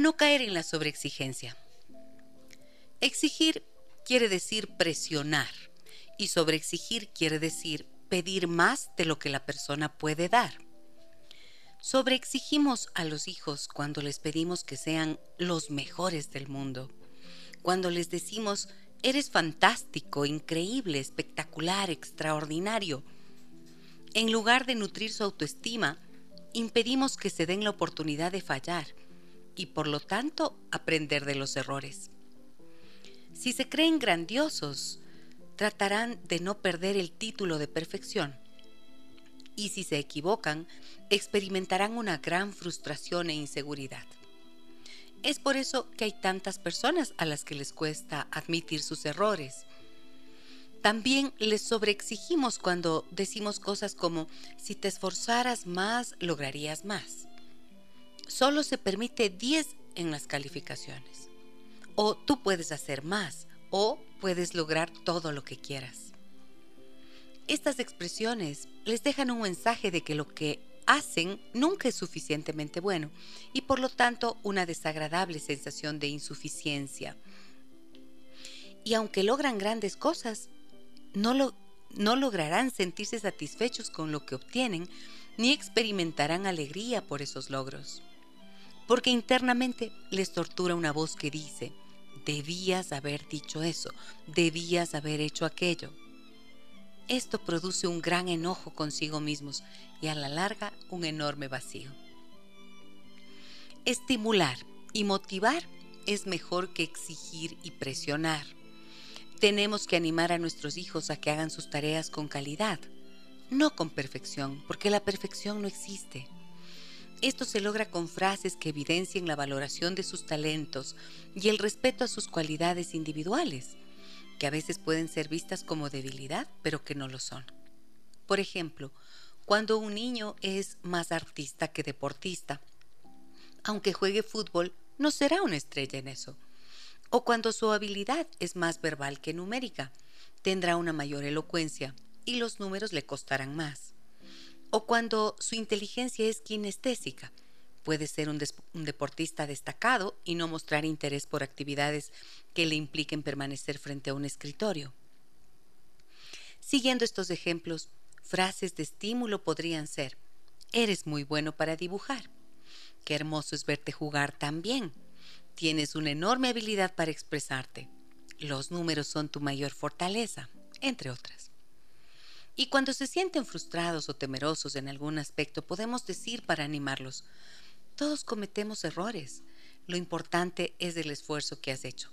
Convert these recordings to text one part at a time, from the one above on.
No caer en la sobreexigencia. Exigir quiere decir presionar y sobreexigir quiere decir pedir más de lo que la persona puede dar. Sobreexigimos a los hijos cuando les pedimos que sean los mejores del mundo, cuando les decimos eres fantástico, increíble, espectacular, extraordinario. En lugar de nutrir su autoestima, impedimos que se den la oportunidad de fallar y por lo tanto aprender de los errores. Si se creen grandiosos, tratarán de no perder el título de perfección. Y si se equivocan, experimentarán una gran frustración e inseguridad. Es por eso que hay tantas personas a las que les cuesta admitir sus errores. También les sobreexigimos cuando decimos cosas como si te esforzaras más, lograrías más. Solo se permite 10 en las calificaciones. O tú puedes hacer más, o puedes lograr todo lo que quieras. Estas expresiones les dejan un mensaje de que lo que hacen nunca es suficientemente bueno y por lo tanto una desagradable sensación de insuficiencia. Y aunque logran grandes cosas, no, lo, no lograrán sentirse satisfechos con lo que obtienen ni experimentarán alegría por esos logros. Porque internamente les tortura una voz que dice, debías haber dicho eso, debías haber hecho aquello. Esto produce un gran enojo consigo mismos y a la larga un enorme vacío. Estimular y motivar es mejor que exigir y presionar. Tenemos que animar a nuestros hijos a que hagan sus tareas con calidad, no con perfección, porque la perfección no existe. Esto se logra con frases que evidencien la valoración de sus talentos y el respeto a sus cualidades individuales, que a veces pueden ser vistas como debilidad, pero que no lo son. Por ejemplo, cuando un niño es más artista que deportista, aunque juegue fútbol, no será una estrella en eso. O cuando su habilidad es más verbal que numérica, tendrá una mayor elocuencia y los números le costarán más o cuando su inteligencia es kinestésica. Puede ser un, deportista destacado y no mostrar interés por actividades que le impliquen permanecer frente a un escritorio. Siguiendo estos ejemplos, frases de estímulo podrían ser, eres muy bueno para dibujar, qué hermoso es verte jugar tan bien, tienes una enorme habilidad para expresarte, los números son tu mayor fortaleza, entre otras. Y cuando se sienten frustrados o temerosos en algún aspecto, podemos decir para animarlos, todos cometemos errores. Lo importante es el esfuerzo que has hecho.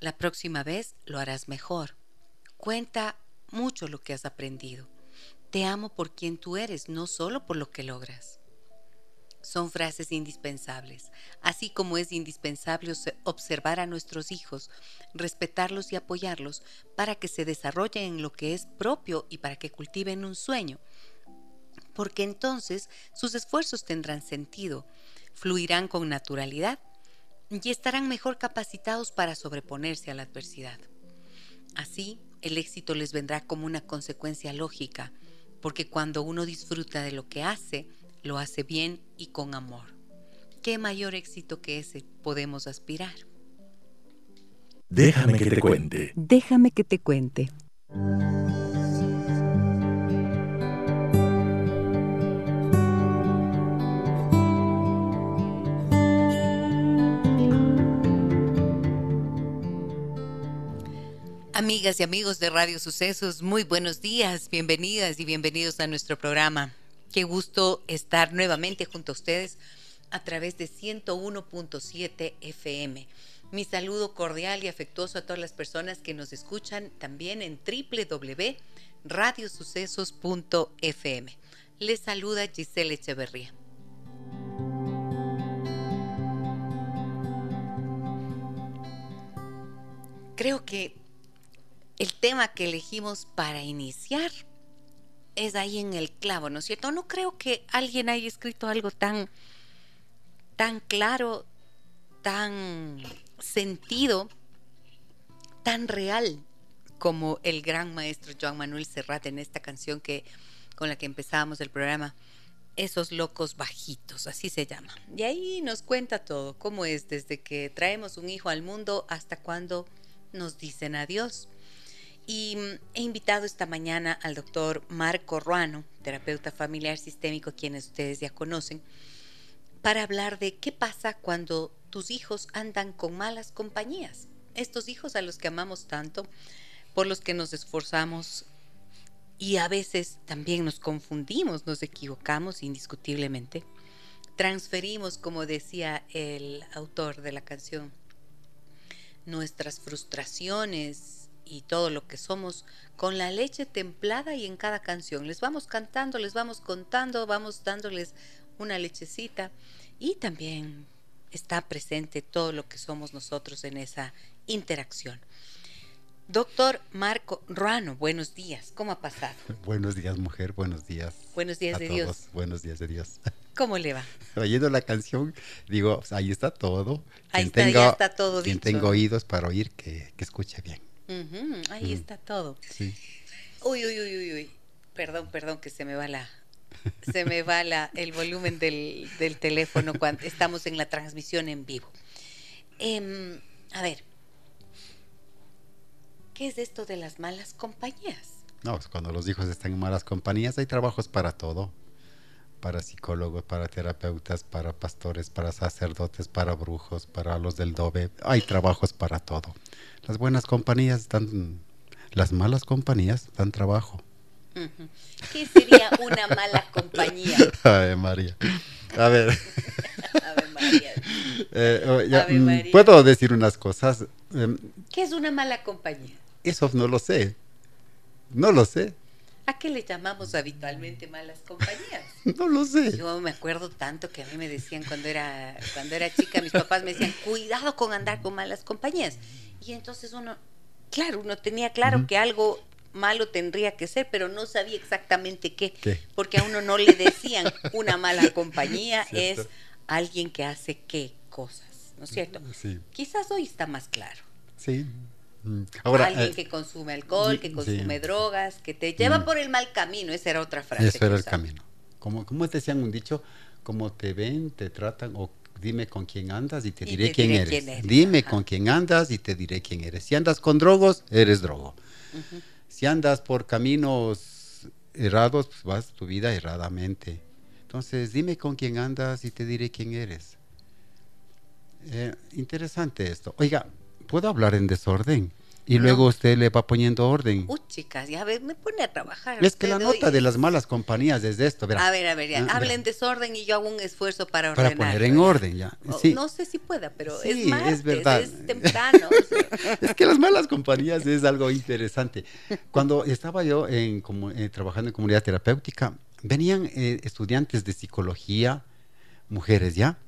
La próxima vez lo harás mejor. Cuenta mucho lo que has aprendido. Te amo por quien tú eres, no solo por lo que logras son frases indispensables, así como es indispensable observar a nuestros hijos, respetarlos y apoyarlos para que se desarrollen en lo que es propio y para que cultiven un sueño, porque entonces sus esfuerzos tendrán sentido, fluirán con naturalidad y estarán mejor capacitados para sobreponerse a la adversidad. Así, el éxito les vendrá como una consecuencia lógica, porque cuando uno disfruta de lo que hace, lo hace bien y con amor. ¿Qué mayor éxito que ese podemos aspirar? Déjame que te cuente. Déjame que te cuente. Amigas y amigos de Radio Sucesos, muy buenos días, bienvenidas y bienvenidos a nuestro programa. Qué gusto estar nuevamente junto a ustedes a través de 101.7 FM. Mi saludo cordial y afectuoso a todas las personas que nos escuchan también en www.radiosucesos.fm. Les saluda Giselle Echeverría. Creo que el tema que elegimos para iniciar es ahí en el clavo, ¿no es cierto? No creo que alguien haya escrito algo tan, tan claro, tan sentido, tan real como el gran maestro Joan Manuel Serrat en esta canción que con la que empezábamos el programa, Esos locos bajitos, así se llama. Y ahí nos cuenta todo, cómo es desde que traemos un hijo al mundo hasta cuando nos dicen adiós. Y mm, he invitado esta mañana al doctor Marco Ruano, terapeuta familiar sistémico, quienes ustedes ya conocen, para hablar de qué pasa cuando tus hijos andan con malas compañías. Estos hijos a los que amamos tanto, por los que nos esforzamos y a veces también nos confundimos, nos equivocamos indiscutiblemente. Transferimos, como decía el autor de la canción, nuestras frustraciones y todo lo que somos con la leche templada y en cada canción. Les vamos cantando, les vamos contando, vamos dándoles una lechecita y también está presente todo lo que somos nosotros en esa interacción. Doctor Marco Ruano, buenos días. ¿Cómo ha pasado? buenos días, mujer. Buenos días. Buenos días de Dios. Buenos días de Dios. ¿Cómo le va? Oyendo la canción, digo, ahí está todo. Ahí está, ya está todo quien tengo oídos para oír, que, escuche bien. Ahí está todo. Sí. Uy, uy, uy, uy, uy. Perdón, perdón, que se me va la, se me va la, el volumen del, del teléfono cuando estamos en la transmisión en vivo. Em, a ver, ¿Qué es esto de las malas compañías? No, pues cuando los hijos están en malas compañías hay trabajos para todo. Para psicólogos, para terapeutas, para pastores, para sacerdotes, para brujos, para los del dobe. Hay trabajos para todo. Las buenas compañías dan, las malas compañías dan trabajo. ¿Qué sería una mala compañía? Ave María. A ver. Ave María. Eh, oh, mm, Puedo decir unas cosas. Em, ¿Qué es una mala compañía? Eso no lo sé. No lo sé. ¿A qué le llamamos habitualmente malas compañías? No lo sé. Yo me acuerdo tanto que a mí me decían cuando era, cuando era chica, mis papás me decían, cuidado con andar con malas compañías. Y entonces uno, claro, uno tenía claro que algo malo tendría que ser, pero no sabía exactamente qué, porque a uno no le decían una mala compañía es alguien que hace qué cosas, ¿no es cierto? Sí. Quizás hoy está más claro. Sí. Ahora, Alguien eh, que consume alcohol, que consume drogas, que te lleva mm. por el mal camino, esa era otra frase. Ese era el camino. Como, como decían un dicho, como te ven, te tratan, o dime con quién andas y te diré, quién, eres. Dime con quién andas y te diré quién eres. Si andas con drogos, eres drogo. Si andas por caminos errados, pues vas tu vida erradamente. Entonces, dime con quién andas y te diré quién eres. Eh, interesante esto. Oiga, puedo hablar en desorden. Y luego usted le va poniendo orden. Uy, chicas, ya ves, me pone a trabajar. Es que la nota de las malas compañías es esto. A ver, a ver, ya. Ah, hablen desorden y yo hago un esfuerzo para ordenar. Para poner en orden, ya. Sí. No sé si pueda, pero es martes, es, verdad. es temprano. es que las malas compañías es algo interesante. Cuando estaba yo en, como, eh, trabajando en comunidad terapéutica, venían eh, estudiantes de psicología, mujeres, ¿ya?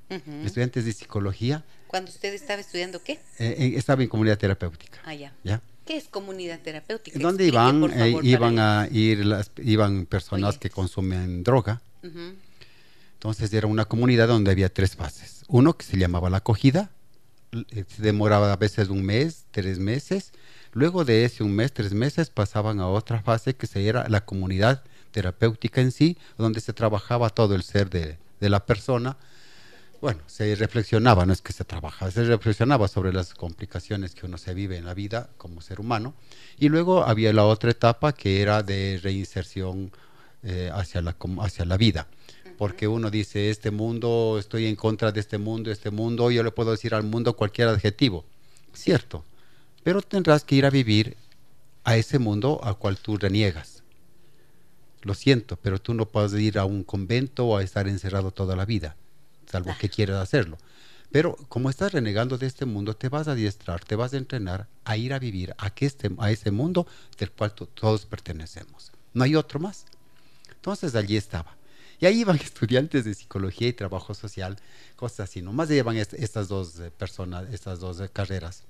Estudiantes de psicología cuando usted estaba estudiando qué? Eh, estaba en comunidad terapéutica. Ah, ya. ¿Ya? ¿Qué es comunidad terapéutica? ¿Dónde iban? Eh, iban a ir las, iban personas que consumen droga. Entonces era una comunidad donde había tres fases. Uno que se llamaba la acogida, eh, se demoraba a veces un mes, tres meses. Luego de ese un mes, tres meses, pasaban a otra fase que se era la comunidad terapéutica en sí, donde se trabajaba todo el ser de, de la persona bueno, se reflexionaba, no es que se trabajaba, se reflexionaba sobre las complicaciones que uno se vive en la vida como ser humano. Y luego había la otra etapa que era de reinserción eh, hacia, la, hacia la vida. Porque uno dice, este mundo, estoy en contra de este mundo, este mundo, yo le puedo decir al mundo cualquier adjetivo. Cierto, pero tendrás que ir a vivir a ese mundo al cual tú reniegas. Lo siento, pero tú no puedes ir a un convento o a estar encerrado toda la vida salvo que quieras hacerlo. Pero como estás renegando de este mundo, te vas a adiestrar, te vas a entrenar a ir a vivir a, que este, a ese mundo del cual todos pertenecemos. No hay otro más. Entonces allí estaba. Y ahí iban estudiantes de psicología y trabajo social, cosas así. Nomás llevan estas dos eh, personas, estas dos eh, carreras.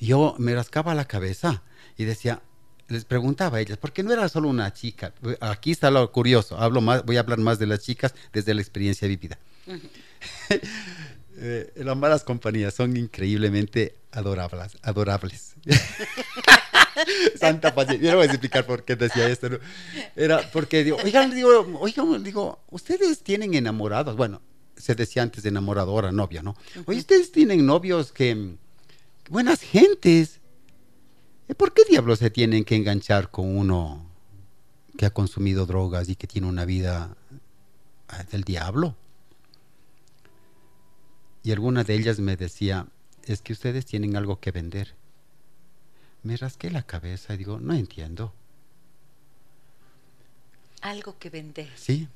Yo me rascaba la cabeza y decía, les preguntaba a ellas, ¿por qué no era solo una chica? Aquí está lo curioso, hablo más, voy a hablar más de las chicas desde la experiencia vivida. Eh, las malas compañías son increíblemente adorables. adorables. Santa paciencia. Yo no voy a explicar por qué decía esto. Era porque digo, oigan, digo, oigan, digo, ustedes tienen enamorados. Bueno, se decía antes de enamorado, ahora novia, ¿no? Oye, ustedes tienen novios que buenas gentes. ¿Por qué diablos se tienen que enganchar con uno que ha consumido drogas y que tiene una vida ah, del diablo? Y alguna de ellas me decía, es que ustedes tienen algo que vender. Me rasqué la cabeza y digo, no entiendo. Algo que vender. Sí.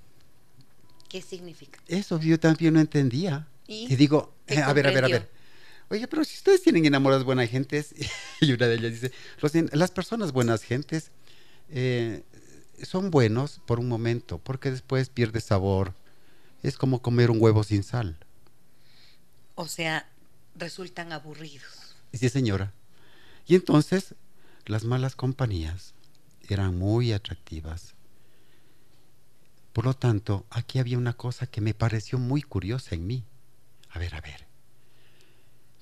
¿Qué significa? Eso yo también no entendía. Y, digo, a ver, a ver, a ver. Oye, pero si ustedes tienen enamoradas buenas gentes, y una de ellas dice, las personas buenas gentes eh, son buenos por un momento, porque después pierde sabor. Es como comer un huevo sin sal. O sea, resultan aburridos. Sí, señora. Y entonces las malas compañías eran muy atractivas. Por lo tanto, aquí había una cosa que me pareció muy curiosa en mí. A ver, a ver.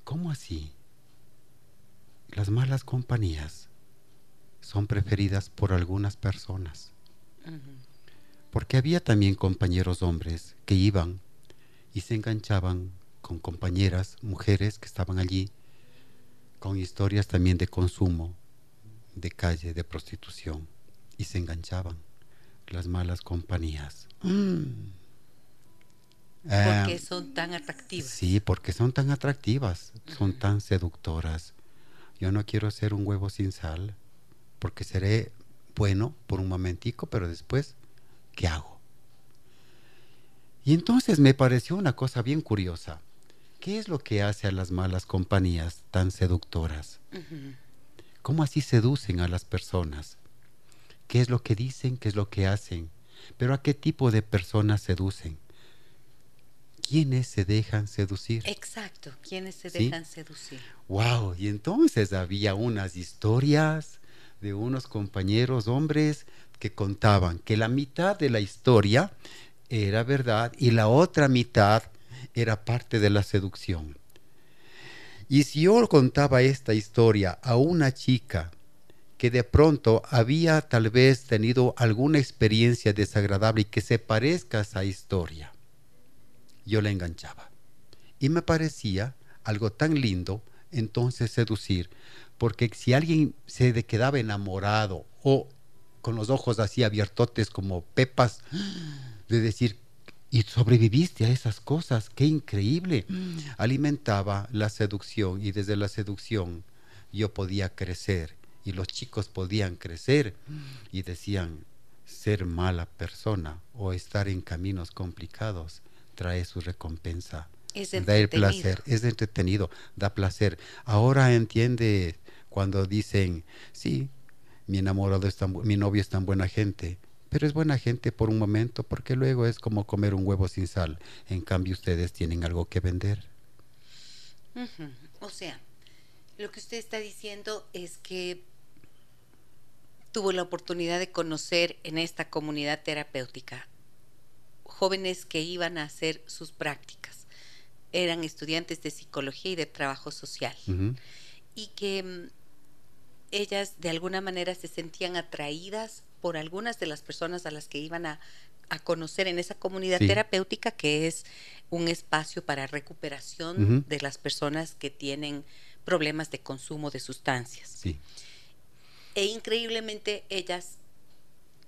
¿Cómo así? Las malas compañías son preferidas por algunas personas. Porque había también compañeros hombres que iban y se enganchaban con compañeras, mujeres que estaban allí, con historias también de consumo, de calle, de prostitución, y se enganchaban las malas compañías. Mm. Porque eh, son tan atractivas. Sí, porque son tan atractivas, son tan seductoras. Yo no quiero ser un huevo sin sal, porque seré bueno por un momentico, pero después, ¿qué hago? Y entonces me pareció una cosa bien curiosa. ¿Qué es lo que hace a las malas compañías tan seductoras? ¿Cómo así seducen a las personas? ¿Qué es lo que dicen? ¿Qué es lo que hacen? Pero ¿a qué tipo de personas seducen? ¿Quiénes se dejan seducir? Exacto, ¿quiénes se dejan seducir? Wow, y entonces había unas historias de unos compañeros hombres que contaban que la mitad de la historia era verdad y la otra mitad era parte de la seducción. Y si yo contaba esta historia a una chica que de pronto había tal vez tenido alguna experiencia desagradable y que se parezca a esa historia, yo la enganchaba. Y me parecía algo tan lindo entonces seducir, porque si alguien se quedaba enamorado o con los ojos así abiertotes como pepas, de decir, y sobreviviste a esas cosas, qué increíble. Mm. Alimentaba la seducción y desde la seducción yo podía crecer y los chicos podían crecer mm. y decían, ser mala persona o estar en caminos complicados trae su recompensa. Es da el placer, es entretenido, da placer. Ahora entiende cuando dicen, sí, mi enamorado es tan, mi novio es tan buena gente, pero es buena gente por un momento porque luego es como comer un huevo sin sal. En cambio ustedes tienen algo que vender. O sea, lo que usted está diciendo es que tuvo la oportunidad de conocer en esta comunidad terapéutica jóvenes que iban a hacer sus prácticas. Eran estudiantes de psicología y de trabajo social. Y que mm, ellas de alguna manera se sentían atraídas por algunas de las personas a las que iban a, conocer en esa comunidad terapéutica, que es un espacio para recuperación de las personas que tienen problemas de consumo de sustancias. E increíblemente ellas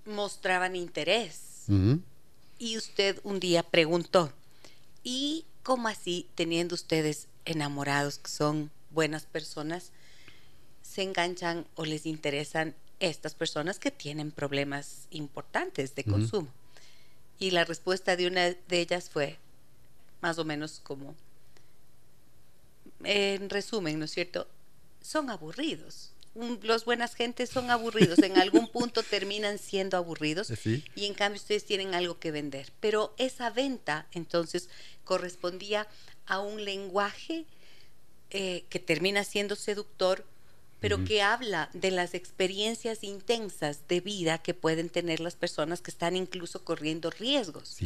mostraban interés. Y usted un día preguntó, ¿y cómo así, teniendo ustedes enamorados que son buenas personas, se enganchan o les interesan estas personas que tienen problemas importantes de consumo. Y la respuesta de una de ellas fue más o menos como, en resumen, ¿no es cierto? Son aburridos. Los buenas gentes son aburridos. En algún punto terminan siendo aburridos. Y en cambio ustedes tienen algo que vender. Pero esa venta entonces correspondía a un lenguaje eh, que termina siendo seductor, pero que habla de las experiencias intensas de vida que pueden tener las personas que están incluso corriendo riesgos.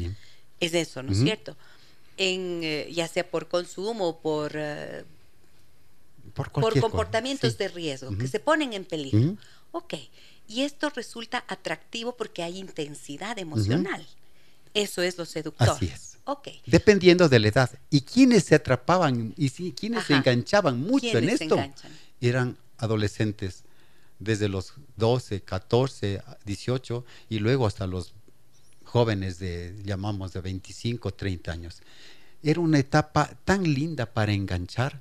Es eso, ¿no es cierto? En, eh, ya sea por consumo, por, uh, por, comportamientos de riesgo, que se ponen en peligro. Ok, y esto resulta atractivo porque hay intensidad emocional. Eso es lo seductor. Así es. Dependiendo de la edad. Y quienes se atrapaban y quienes se enganchaban mucho en esto eran adolescentes desde los 12, 14, 18 y luego hasta los jóvenes de, llamamos, de 25, 30 años. Era una etapa tan linda para enganchar,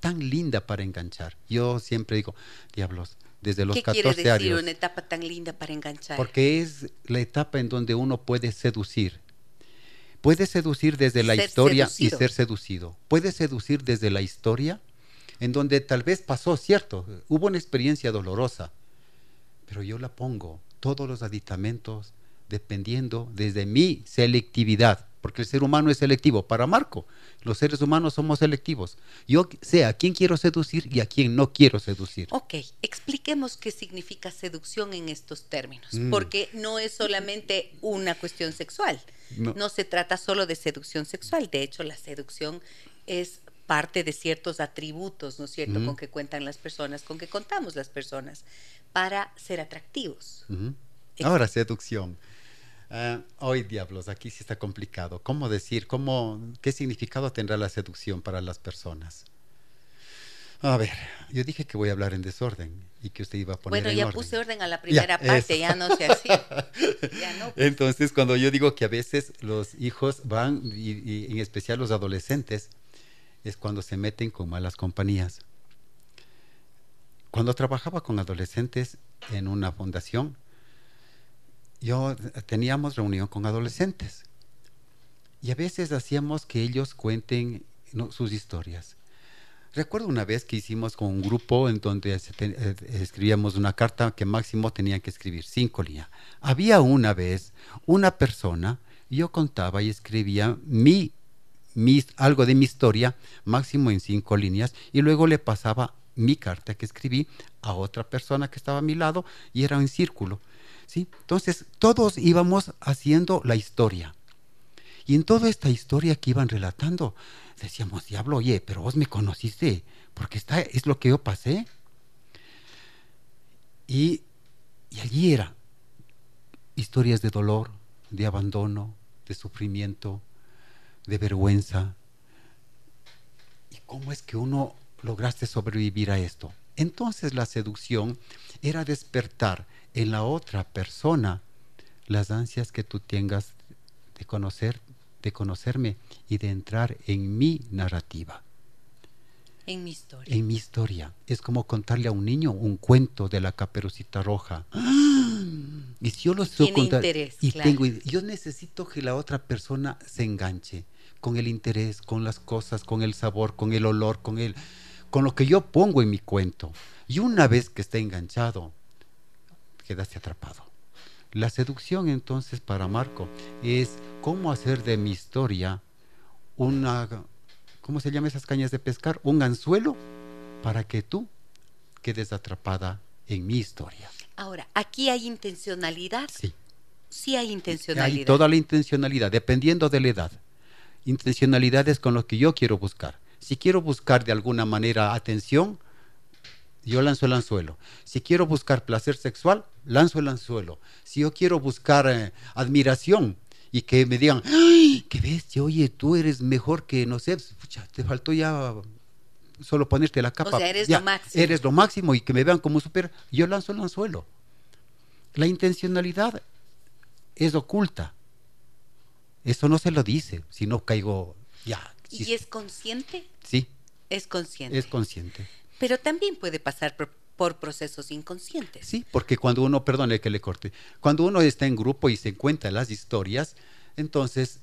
tan linda para enganchar. Yo siempre digo, diablos, desde los ¿Qué 14 quiere decir una etapa tan linda para enganchar? Porque es la etapa en donde uno puede seducir. Puede seducir desde la historia y ser seducido. Puede seducir desde la historia, en donde tal vez pasó, cierto, hubo una experiencia dolorosa, pero yo la pongo, todos los aditamentos, dependiendo desde mi selectividad porque el ser humano es selectivo. Para Marco, los seres humanos somos selectivos. Yo sé a quién quiero seducir y a quién no quiero seducir. Ok, expliquemos qué significa seducción en estos términos, mm. porque no es solamente una cuestión sexual. No. se trata solo de seducción sexual. De hecho, la seducción es parte de ciertos atributos, ¿no es cierto?, con que cuentan las personas, con que contamos las personas, para ser atractivos. Ahora, seducción. Uh, hoy, diablos, aquí sí está complicado. ¿Cómo decir? Cómo, ¿Qué significado tendrá la seducción para las personas? A ver, yo dije que voy a hablar en desorden y que usted iba a poner Bueno, ya puse orden a la primera parte, ya no sé así. Pues. Entonces, cuando yo digo que a veces los hijos van, y en especial los adolescentes, es cuando se meten con malas compañías. Cuando trabajaba con adolescentes en una fundación, yo teníamos reunión con adolescentes y a veces hacíamos que ellos cuenten sus historias. Recuerdo una vez que hicimos con un grupo en donde eh, escribíamos una carta que máximo tenían que escribir cinco líneas. Había una vez una persona, yo contaba y escribía mi, algo de mi historia, máximo en cinco líneas, y luego le pasaba mi carta que escribí a otra persona que estaba a mi lado y era en círculo. ¿Sí? Entonces, todos íbamos haciendo la historia. Y en toda esta historia que iban relatando, decíamos, diablo, oye, pero vos me conociste, porque está, es lo que yo pasé. Y, y allí era historias de dolor, de abandono, de sufrimiento, de vergüenza. ¿Y cómo es que uno lograste sobrevivir a esto? Entonces la seducción era despertar en la otra persona las ansias que tú tengas de conocer, de conocerme y de entrar en mi narrativa. En mi historia. En mi historia. Es como contarle a un niño un cuento de la caperucita roja. Y si yo lo estoy contando y tengo, yo necesito que la otra persona se enganche con el interés, con las cosas, con el sabor, con el olor, con el, con lo que yo pongo en mi cuento. Y una vez que esté enganchado, quedaste atrapado. La seducción entonces para Marco es cómo hacer de mi historia una, ¿cómo se llaman esas cañas de pescar? Un anzuelo para que tú quedes atrapada en mi historia. Ahora, aquí hay intencionalidad. Sí. Sí hay intencionalidad. Hay toda la intencionalidad, dependiendo de la edad. Intencionalidad es con lo que yo quiero buscar. Si quiero buscar de alguna manera atención, yo lanzo el anzuelo. Si quiero buscar placer sexual, lanzo el anzuelo. Si yo quiero buscar eh, admiración y que me digan, ¡ay, qué bestia! Oye, tú eres mejor que, no sé, te faltó ya solo ponerte la capa. O sea, eres lo máximo. Eres lo máximo y que me vean como super. Yo lanzo el anzuelo. La intencionalidad es oculta. Eso no se lo dice, si no caigo ya. ¿Y es consciente? Sí. Es consciente. Es consciente. Pero también puede pasar por, procesos inconscientes. Sí, porque cuando uno, perdone que le corte, cuando uno está en grupo y se cuenta las historias, entonces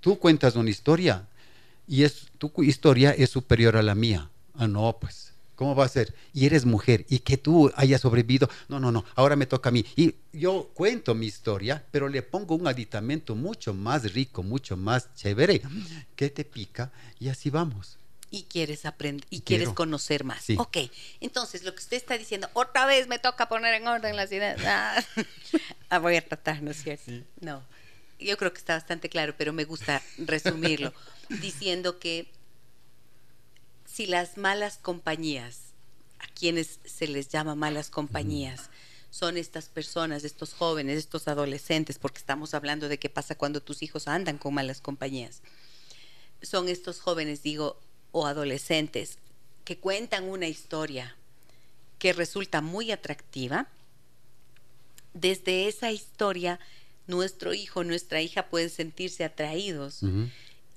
tú cuentas una historia y es, tu historia es superior a la mía. Ah, no, pues, ¿cómo va a ser? Y eres mujer y que tú hayas sobrevivido. No, no, no, ahora me toca a mí. Y yo cuento mi historia, pero le pongo un aditamento mucho más rico, mucho más chévere, que te pica y así vamos. Y quieres aprender y quieres conocer más. Sí. Ok, entonces lo que usted está diciendo, otra vez me toca poner en orden la ciudad. Ah, ah, voy a tratar, ¿no es cierto? No, yo creo que está bastante claro, pero me gusta resumirlo diciendo que si las malas compañías, a quienes se les llama malas compañías, son estas personas, estos jóvenes, estos adolescentes, porque estamos hablando de qué pasa cuando tus hijos andan con malas compañías. Son estos jóvenes, digo, o adolescentes que cuentan una historia que resulta muy atractiva, desde esa historia nuestro hijo, nuestra hija pueden sentirse atraídos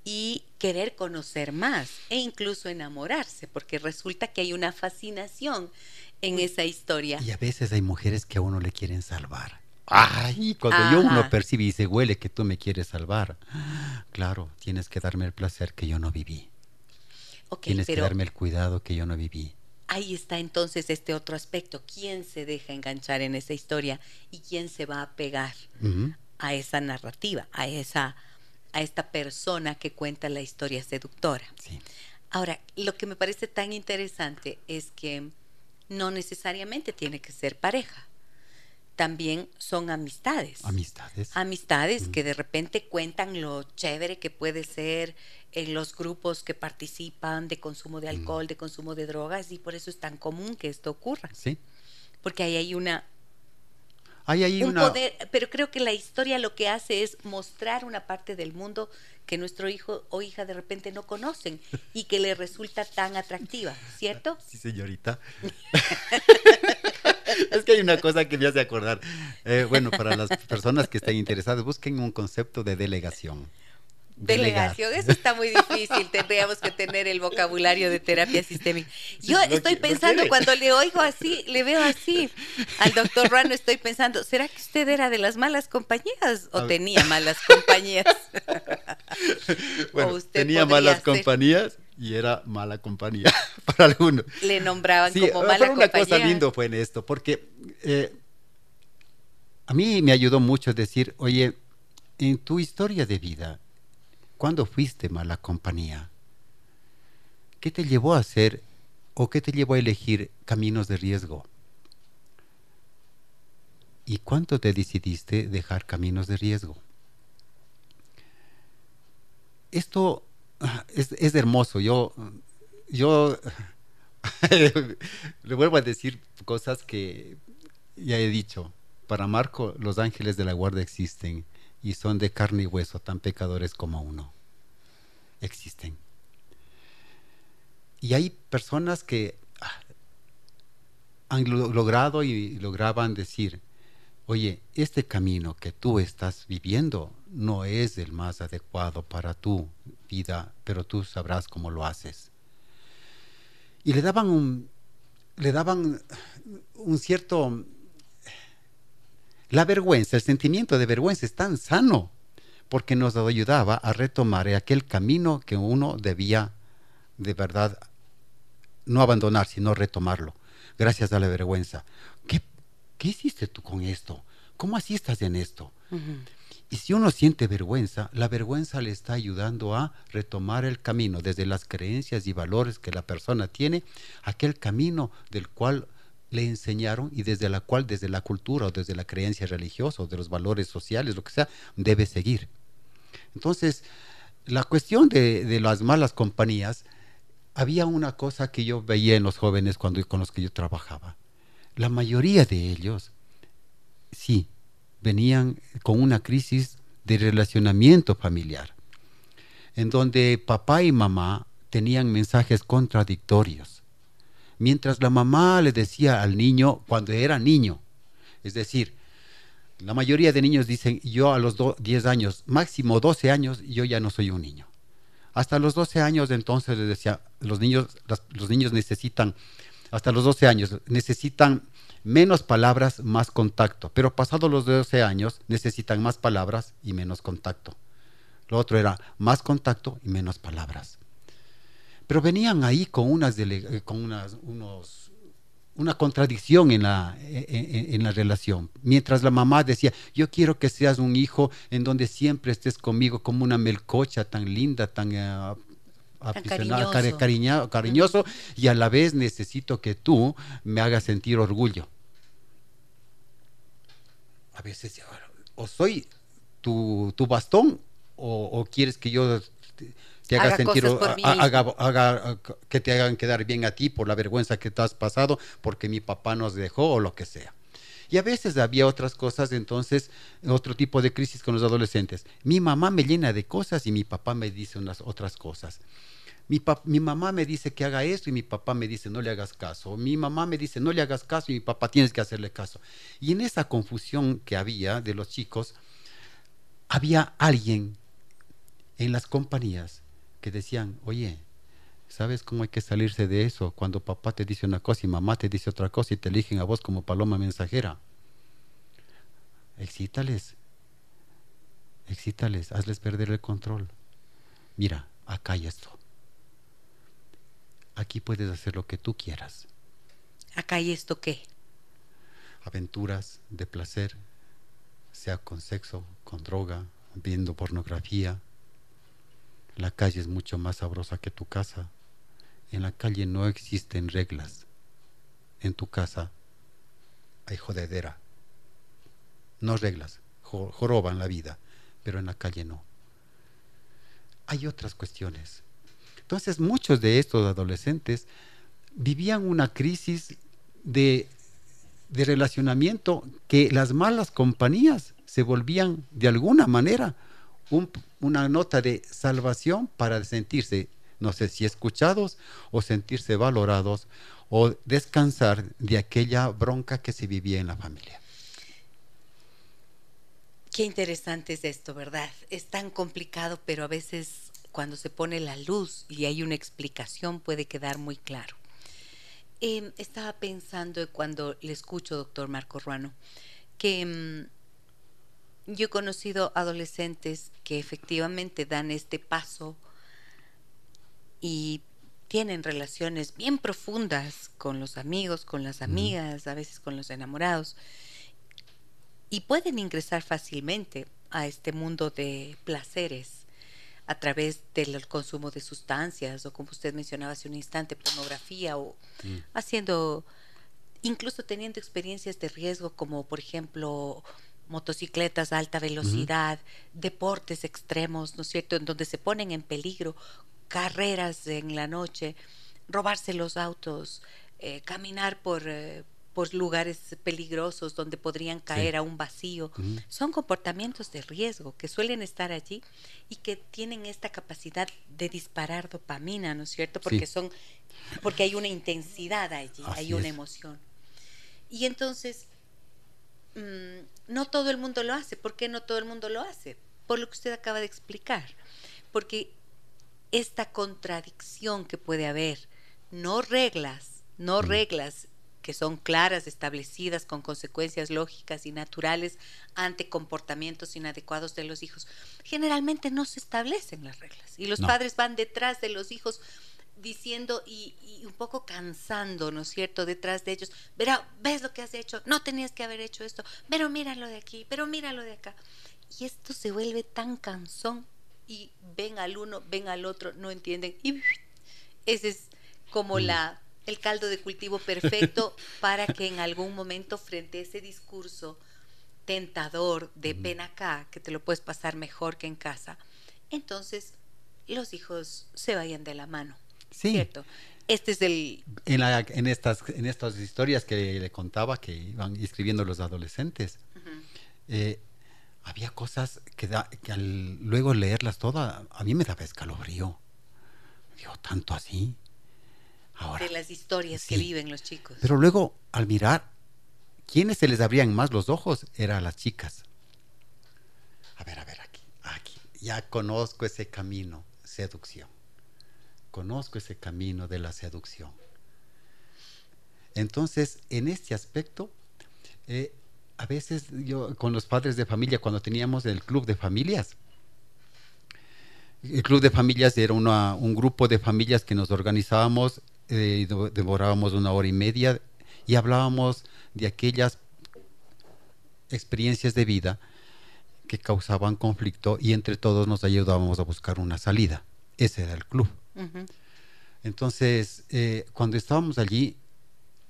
y querer conocer más e incluso enamorarse, porque resulta que hay una fascinación en esa historia. Y a veces hay mujeres que a uno le quieren salvar. Ay, cuando yo uno percibe y se huele que tú me quieres salvar, claro, tienes que darme el placer que yo no viví. Tienes que darme el cuidado que yo no viví. Ahí está entonces este otro aspecto. ¿Quién se deja enganchar en esa historia y quién se va a pegar a esa narrativa, a esa a esta persona que cuenta la historia seductora? Ahora, lo que me parece tan interesante es que no necesariamente tiene que ser pareja también son amistades. Amistades. Amistades que de repente cuentan lo chévere que puede ser en los grupos que participan de consumo de alcohol, de consumo de drogas, y por eso es tan común que esto ocurra. Sí. Porque ahí hay una hay ahí un poder, pero creo que la historia lo que hace es mostrar una parte del mundo que nuestro hijo o hija de repente no conocen y que le resulta tan atractiva, ¿cierto? Sí, señorita. es que hay una cosa que me hace acordar. Eh, bueno, para las personas que estén interesadas, busquen un concepto de delegación. Delegación, eso está muy difícil. Tendríamos que tener el vocabulario de terapia sistémica. Yo estoy pensando, cuando le oigo así, le veo así al doctor Ruano, estoy pensando, ¿será que usted era de las malas compañías o tenía malas compañías? bueno, tenía malas compañías y era mala compañía para algunos. Le nombraban como mala pero una cosa lindo fue en esto, porque eh, a mí me ayudó mucho decir, oye, en tu historia de vida, ¿cuándo fuiste mala compañía? ¿Qué te llevó a hacer o qué te llevó a elegir caminos de riesgo? ¿Y cuánto te decidiste dejar caminos de riesgo? Esto es, hermoso. Yo, yo le vuelvo a decir cosas que ya he dicho. Para Marco, los ángeles de la guarda existen y son de carne y hueso, tan pecadores como uno. Existen. Y hay personas que ah, han logrado y lograban decir, oye, este camino que tú estás viviendo no es el más adecuado para tu vida, pero tú sabrás cómo lo haces. Y le daban un, le daban un cierto... La vergüenza, el sentimiento de vergüenza es tan sano porque nos ayudaba a retomar aquel camino que uno debía de verdad no abandonar, sino retomarlo, gracias a la vergüenza. ¿Qué ¿qué hiciste tú con esto? ¿Cómo así estás en esto? Y si uno siente vergüenza, la vergüenza le está ayudando a retomar el camino desde las creencias y valores que la persona tiene, aquel camino del cual le enseñaron y desde la cual, desde la cultura o desde la creencia religiosa o de los valores sociales, lo que sea, debe seguir. Entonces, la cuestión de, de las malas compañías, había una cosa que yo veía en los jóvenes cuando, con los que yo trabajaba la mayoría de ellos, sí, venían con una crisis de relacionamiento familiar, en donde papá y mamá tenían mensajes contradictorios. Mientras la mamá le decía al niño cuando era niño, es decir, la mayoría de niños dicen, yo a los 10 años, máximo 12 años, yo ya no soy un niño. Hasta los 12 años entonces les decía, los niños, los niños necesitan hasta los 12 años necesitan menos palabras, más contacto, pero pasados los 12 años necesitan más palabras y menos contacto. Lo otro era más contacto y menos palabras. Pero venían ahí con unas, eh, con unas unos, una contradicción en la, en, la relación. Mientras la mamá decía, yo quiero que seas un hijo en donde siempre estés conmigo como una melcocha tan linda, tan, eh, aficionado, cariñoso. cariñoso y a la vez necesito que tú me hagas sentir orgullo. A veces, o soy tu, tu bastón o, quieres que yo te, haga, sentir, haga, que te hagan quedar bien a ti por la vergüenza que te has pasado, porque mi papá nos dejó o lo que sea. Y a veces había otras cosas, entonces, otro tipo de crisis con los adolescentes. Mi mamá me llena de cosas y mi papá me dice unas otras cosas. Mi, mi, mamá me dice que haga esto y mi papá me dice no le hagas caso. Mi mamá me dice no le hagas caso y mi papá tienes que hacerle caso. Y en esa confusión que había de los chicos, había alguien en las compañías que decían, oye, ¿sabes cómo hay que salirse de eso? Cuando papá te dice una cosa y mamá te dice otra cosa y te eligen a vos como paloma mensajera. Excítales, excítales, hazles perder el control. Mira, acá hay esto. Aquí puedes hacer lo que tú quieras. ¿Acá hay esto qué? Aventuras de placer, sea con sexo, con droga, viendo pornografía, la calle es mucho más sabrosa que tu casa. En la calle no existen reglas. En tu casa hay jodedera. No reglas, joroban la vida, pero en la calle no. Hay otras cuestiones. Entonces muchos de estos adolescentes vivían una crisis de, de relacionamiento que las malas compañías se volvían de alguna manera una nota de salvación para sentirse, no sé si escuchados o sentirse valorados o descansar de aquella bronca que se vivía en la familia. Qué interesante es esto, ¿verdad? Es tan complicado, pero a veces cuando se pone la luz y hay una explicación puede quedar muy claro. Em, estaba pensando cuando le escucho, doctor Marco Ruano, que em, yo he conocido adolescentes que efectivamente dan este paso y tienen relaciones bien profundas con los amigos, con las amigas, a veces con los enamorados, y pueden ingresar fácilmente a este mundo de placeres a través del consumo de sustancias o como usted mencionaba hace un instante, pornografía o mm. haciendo, incluso teniendo experiencias de riesgo como por ejemplo motocicletas a alta velocidad, deportes extremos, ¿no es cierto?, en donde se ponen en peligro carreras en la noche, robarse los autos, eh, caminar por, eh, por lugares peligrosos donde podrían caer a un vacío. Son comportamientos de riesgo que suelen estar allí y que tienen esta capacidad de disparar dopamina, ¿no es cierto? Porque son porque hay una intensidad allí, hay una emoción. Y entonces Mm, no todo el mundo lo hace. ¿Por qué no todo el mundo lo hace? Por lo que usted acaba de explicar. Porque esta contradicción que puede haber, no reglas, no reglas que son claras, establecidas, con consecuencias lógicas y naturales ante comportamientos inadecuados de los hijos. Generalmente no se establecen las reglas y los padres van detrás de los hijos diciendo y, un poco cansando, ¿no es cierto?, detrás de ellos. Verá, ves lo que has hecho, no tenías que haber hecho esto, pero míralo de aquí, pero míralo de acá. Y esto se vuelve tan cansón y ven al uno, ven al otro, no entienden. Y ese es como mm. la el caldo de cultivo perfecto para que en algún momento frente a ese discurso tentador de mm. ven acá, que te lo puedes pasar mejor que en casa, entonces los hijos se vayan de la mano. Sí. ¿Cierto? Este es el... En, en, estas, en estas historias que le contaba que iban escribiendo los adolescentes, eh, había cosas que, da, que al luego leerlas todas, a mí me daba escalofrío. Digo, tanto así. Ahora, de las historias que viven los chicos. Pero luego, al mirar, ¿quiénes se les abrían más los ojos? Eran las chicas. A ver, a ver, aquí, aquí. Ya conozco ese camino, seducción conozco ese camino de la seducción. Entonces, en este aspecto, eh, a veces yo con los padres de familia, cuando teníamos el club de familias, el club de familias era un grupo de familias que nos organizábamos, eh, devorábamos una hora y media y hablábamos de aquellas experiencias de vida que causaban conflicto y entre todos nos ayudábamos a buscar una salida ese era el club. Entonces, eh, cuando estábamos allí,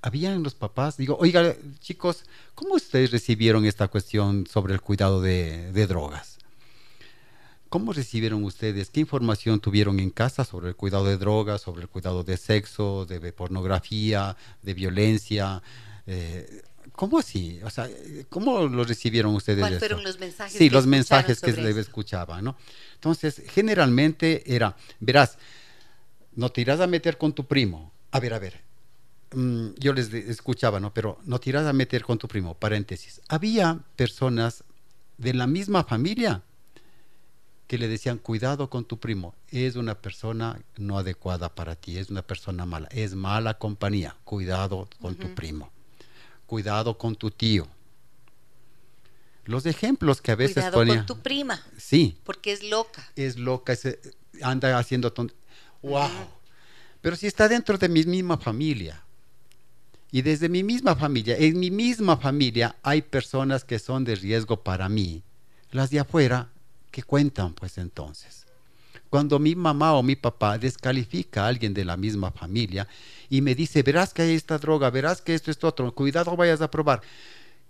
habían los papás, digo, oiga, chicos, ¿cómo ustedes recibieron esta cuestión sobre el cuidado de, drogas? ¿Cómo recibieron ustedes? ¿Qué información tuvieron en casa sobre el cuidado de drogas, sobre el cuidado de sexo, de pornografía, de violencia? Eh, ¿Cómo así? O sea, ¿cómo lo recibieron ustedes? ¿Cuáles fueron los mensajes? Sí, los mensajes que se escuchaba, ¿no? Entonces, generalmente era, verás, no te irás a meter con tu primo. A ver, a ver, Mm, yo les escuchaba, ¿no? Pero no tiras a meter con tu primo, paréntesis. Había personas de la misma familia que le decían, cuidado con tu primo, es una persona no adecuada para ti, es una persona mala, es mala compañía, cuidado con tu primo, cuidado con tu tío. Los ejemplos que a veces cuidado con tu prima. Sí. Porque es loca. Es loca, anda haciendo tonto. ¡Wow! Pero si está dentro de mi misma familia, y desde mi misma familia, en mi misma familia hay personas que son de riesgo para mí. Las de afuera, ¿qué cuentan pues entonces? Cuando mi mamá o mi papá descalifica a alguien de la misma familia y me dice, verás que hay esta droga, verás que esto, es otro, cuidado vayas a probar.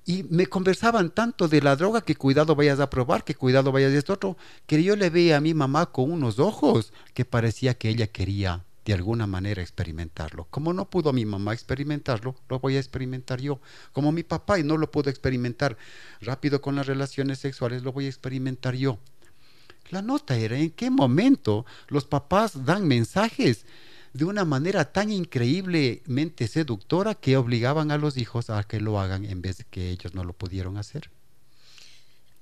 Y me conversaban tanto de la droga que cuidado vayas a probar, que cuidado vayas a esto otro, que yo le veía a mi mamá con unos ojos que parecía que ella quería de alguna manera experimentarlo. Como no pudo mi mamá experimentarlo, lo voy a experimentar yo. Como mi papá y no lo pudo experimentar rápido con las relaciones sexuales, lo voy a experimentar yo. La nota era en qué momento los papás dan mensajes de una manera tan increíblemente seductora que obligaban a los hijos a que lo hagan en vez de que ellos no lo pudieron hacer.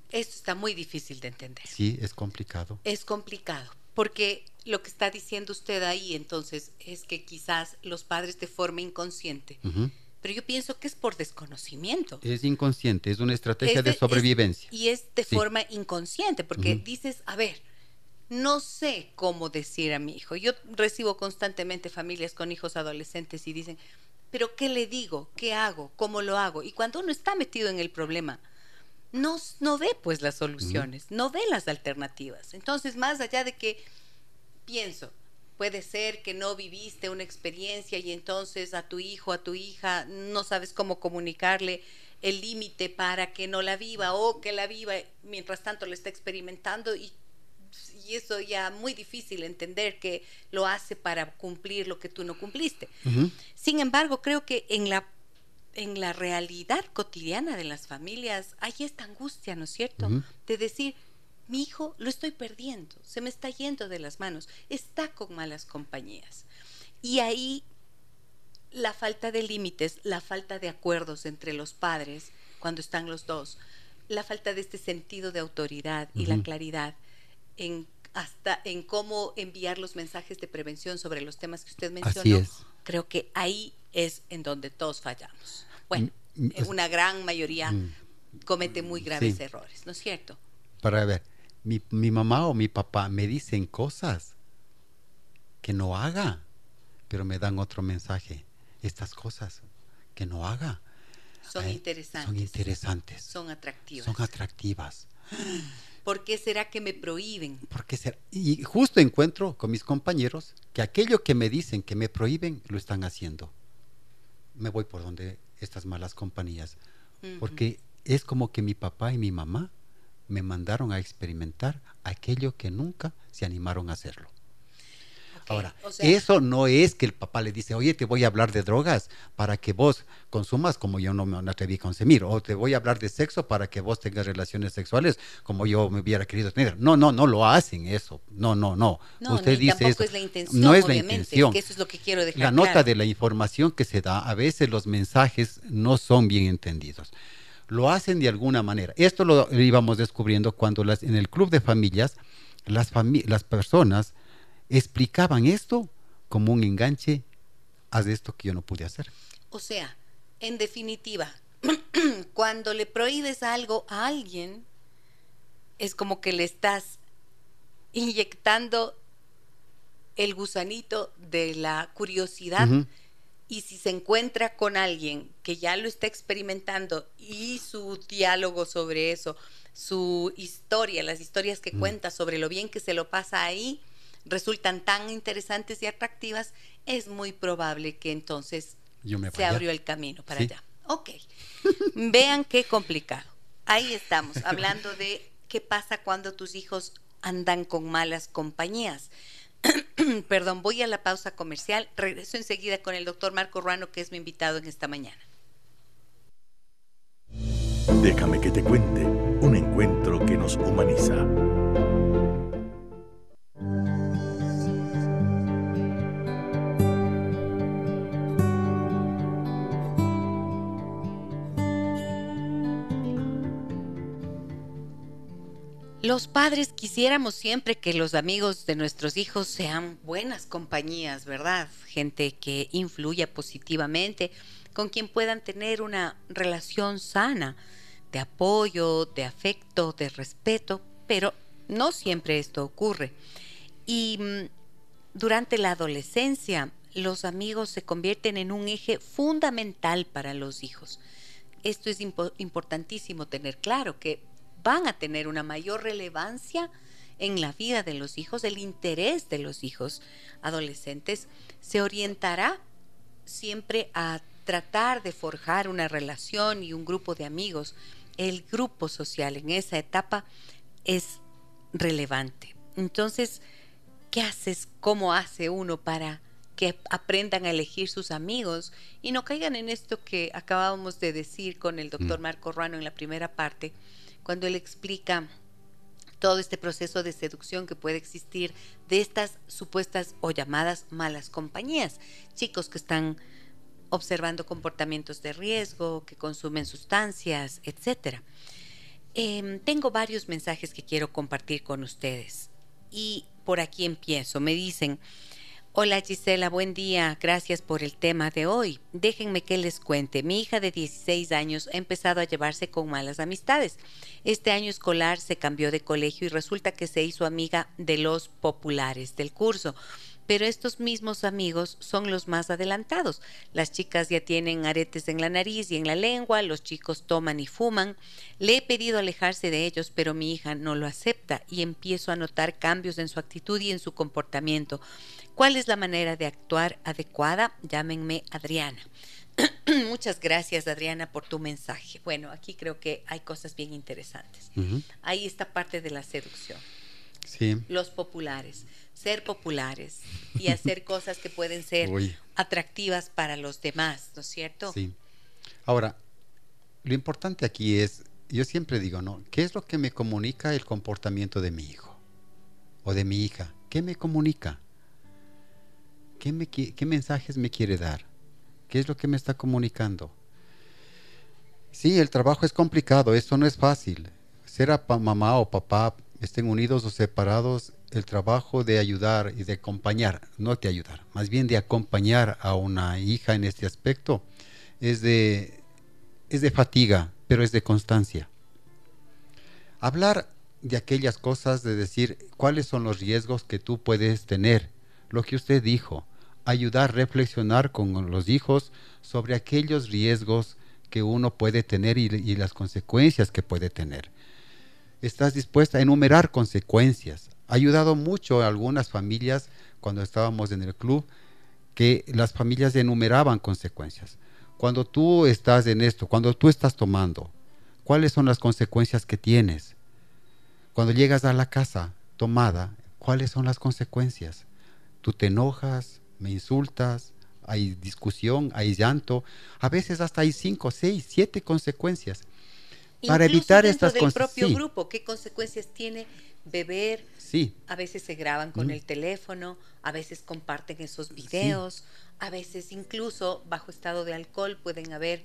Esto está muy difícil de entender. Sí, es complicado. Es complicado, porque lo que está diciendo usted ahí entonces es que quizás los padres de forma inconsciente, pero yo pienso que es por desconocimiento. Es inconsciente, es una estrategia de, sobrevivencia. y es de forma inconsciente, porque dices, a ver, no sé cómo decir a mi hijo. Yo recibo constantemente familias con hijos adolescentes y dicen, pero ¿qué le digo? ¿Qué hago? ¿Cómo lo hago? Y cuando uno está metido en el problema, no, no ve pues las soluciones, no ve las alternativas. Entonces, más allá de que pienso, puede ser que no viviste una experiencia y entonces a tu hijo, a tu hija, no sabes cómo comunicarle el límite para que no la viva o que la viva, mientras tanto lo está experimentando y, y, eso ya muy difícil entender que lo hace para cumplir lo que tú no cumpliste. Sin embargo, creo que en la en la realidad cotidiana de las familias hay esta angustia, ¿no es cierto? De decir, mi hijo lo estoy perdiendo, se me está yendo de las manos, está con malas compañías. Y ahí la falta de límites, la falta de acuerdos entre los padres, cuando están los dos, la falta de este sentido de autoridad y la claridad en hasta en cómo enviar los mensajes de prevención sobre los temas que usted mencionó, creo que ahí es en donde todos fallamos. Bueno, mm, mm, una gran mayoría mm. comete muy graves errores, ¿no es cierto? Para ver, mi, mi, mamá o mi papá me dicen cosas que no haga, pero me dan otro mensaje. Estas cosas que no haga. Son interesantes. Son interesantes. Son atractivas. Son atractivas. ¿Por qué será que me prohíben? Porque será? Y justo encuentro con mis compañeros que aquello que me dicen que me prohíben, lo están haciendo. Me voy por donde estas malas compañías. Porque es como que mi papá y mi mamá me mandaron a experimentar aquello que nunca se animaron a hacerlo. Ahora, eso no es que el papá le dice, oye, te voy a hablar de drogas para que vos consumas como yo no me atreví a consumir, o te voy a hablar de sexo para que vos tengas relaciones sexuales como yo me hubiera querido tener. No, no, no lo hacen eso. No, no, no. no Usted dice tampoco es la intención. No es la intención. eso es lo que quiero dejar La nota de la información que se da, a veces los mensajes no son bien entendidos lo hacen de alguna manera. Esto lo íbamos descubriendo cuando las, en el club de familias las, las personas explicaban esto como un enganche, haz esto que yo no pude hacer. O sea, en definitiva, cuando le prohíbes algo a alguien, es como que le estás inyectando el gusanito de la curiosidad. Y si se encuentra con alguien que ya lo está experimentando y su diálogo sobre eso, su historia, las historias que cuenta sobre lo bien que se lo pasa ahí, resultan tan interesantes y atractivas, es muy probable que entonces se abrió el camino para allá. Ok, vean qué complicado. Ahí estamos, hablando de qué pasa cuando tus hijos andan con malas compañías. Perdón, voy a la pausa comercial. Regreso enseguida con el doctor Marco Ruano, que es mi invitado en esta mañana. Déjame que te cuente un encuentro que nos humaniza. Los padres quisiéramos siempre que los amigos de nuestros hijos sean buenas compañías, ¿verdad? Gente que influya positivamente, con quien puedan tener una relación sana, de apoyo, de afecto, de respeto, pero no siempre esto ocurre. Y mm, durante la adolescencia, los amigos se convierten en un eje fundamental para los hijos. Esto es importantísimo tener claro, que van a tener una mayor relevancia en la vida de los hijos, el interés de los hijos adolescentes se orientará siempre a tratar de forjar una relación y un grupo de amigos. El grupo social en esa etapa es relevante. Entonces, ¿qué haces? ¿Cómo hace uno para que aprendan a elegir sus amigos y no caigan en esto que acabábamos de decir con el doctor mm. Marco Ruano en la primera parte, cuando él explica todo este proceso de seducción que puede existir de estas supuestas o llamadas malas compañías. Chicos que están observando comportamientos de riesgo, que consumen sustancias, etc. Em, tengo varios mensajes que quiero compartir con ustedes. Y por aquí empiezo. Me dicen, Hola Gisela, buen día. Gracias por el tema de hoy. Déjenme que les cuente. Mi hija de 16 años ha empezado a llevarse con malas amistades. Este año escolar se cambió de colegio y resulta que se hizo amiga de los populares del curso pero estos mismos amigos son los más adelantados. Las chicas ya tienen aretes en la nariz y en la lengua, los chicos toman y fuman. Le he pedido alejarse de ellos, pero mi hija no lo acepta y empiezo a notar cambios en su actitud y en su comportamiento. ¿Cuál es la manera de actuar adecuada? Llámenme Adriana. Muchas gracias, Adriana, por tu mensaje. Bueno, aquí creo que hay cosas bien interesantes. Ahí está parte de la seducción. Sí. Los populares ser populares y hacer cosas que pueden ser atractivas para los demás, ¿no es cierto? Sí. Ahora, lo importante aquí es, yo siempre digo, ¿no? ¿Qué es lo que me comunica el comportamiento de mi hijo o de mi hija? ¿Qué me comunica? ¿Qué, me, qué mensajes me quiere dar? ¿Qué es lo que me está comunicando? Sí, el trabajo es complicado, eso no es fácil. Ser a mamá o papá, estén unidos o separados, el trabajo de ayudar y de acompañar, no de ayudar, más bien de acompañar a una hija en este aspecto, es de, es de fatiga, pero es de constancia. Hablar de aquellas cosas, de decir cuáles son los riesgos que tú puedes tener, lo que usted dijo, ayudar a reflexionar con los hijos sobre aquellos riesgos que uno puede tener y, y las consecuencias que puede tener. Estás dispuesta a enumerar consecuencias, ha ayudado mucho a algunas familias cuando estábamos en el club que las familias enumeraban consecuencias. Cuando tú estás en esto, cuando tú estás tomando, ¿cuáles son las consecuencias que tienes? Cuando llegas a la casa tomada, ¿cuáles son las consecuencias? Tú te enojas, me insultas, hay discusión, hay llanto, a veces hasta hay cinco, seis, siete consecuencias. Para evitar estas consecuencias. propio grupo, ¿qué consecuencias tiene beber. Sí. A veces se graban con mm. el teléfono, a veces comparten esos videos, a veces incluso bajo estado de alcohol pueden haber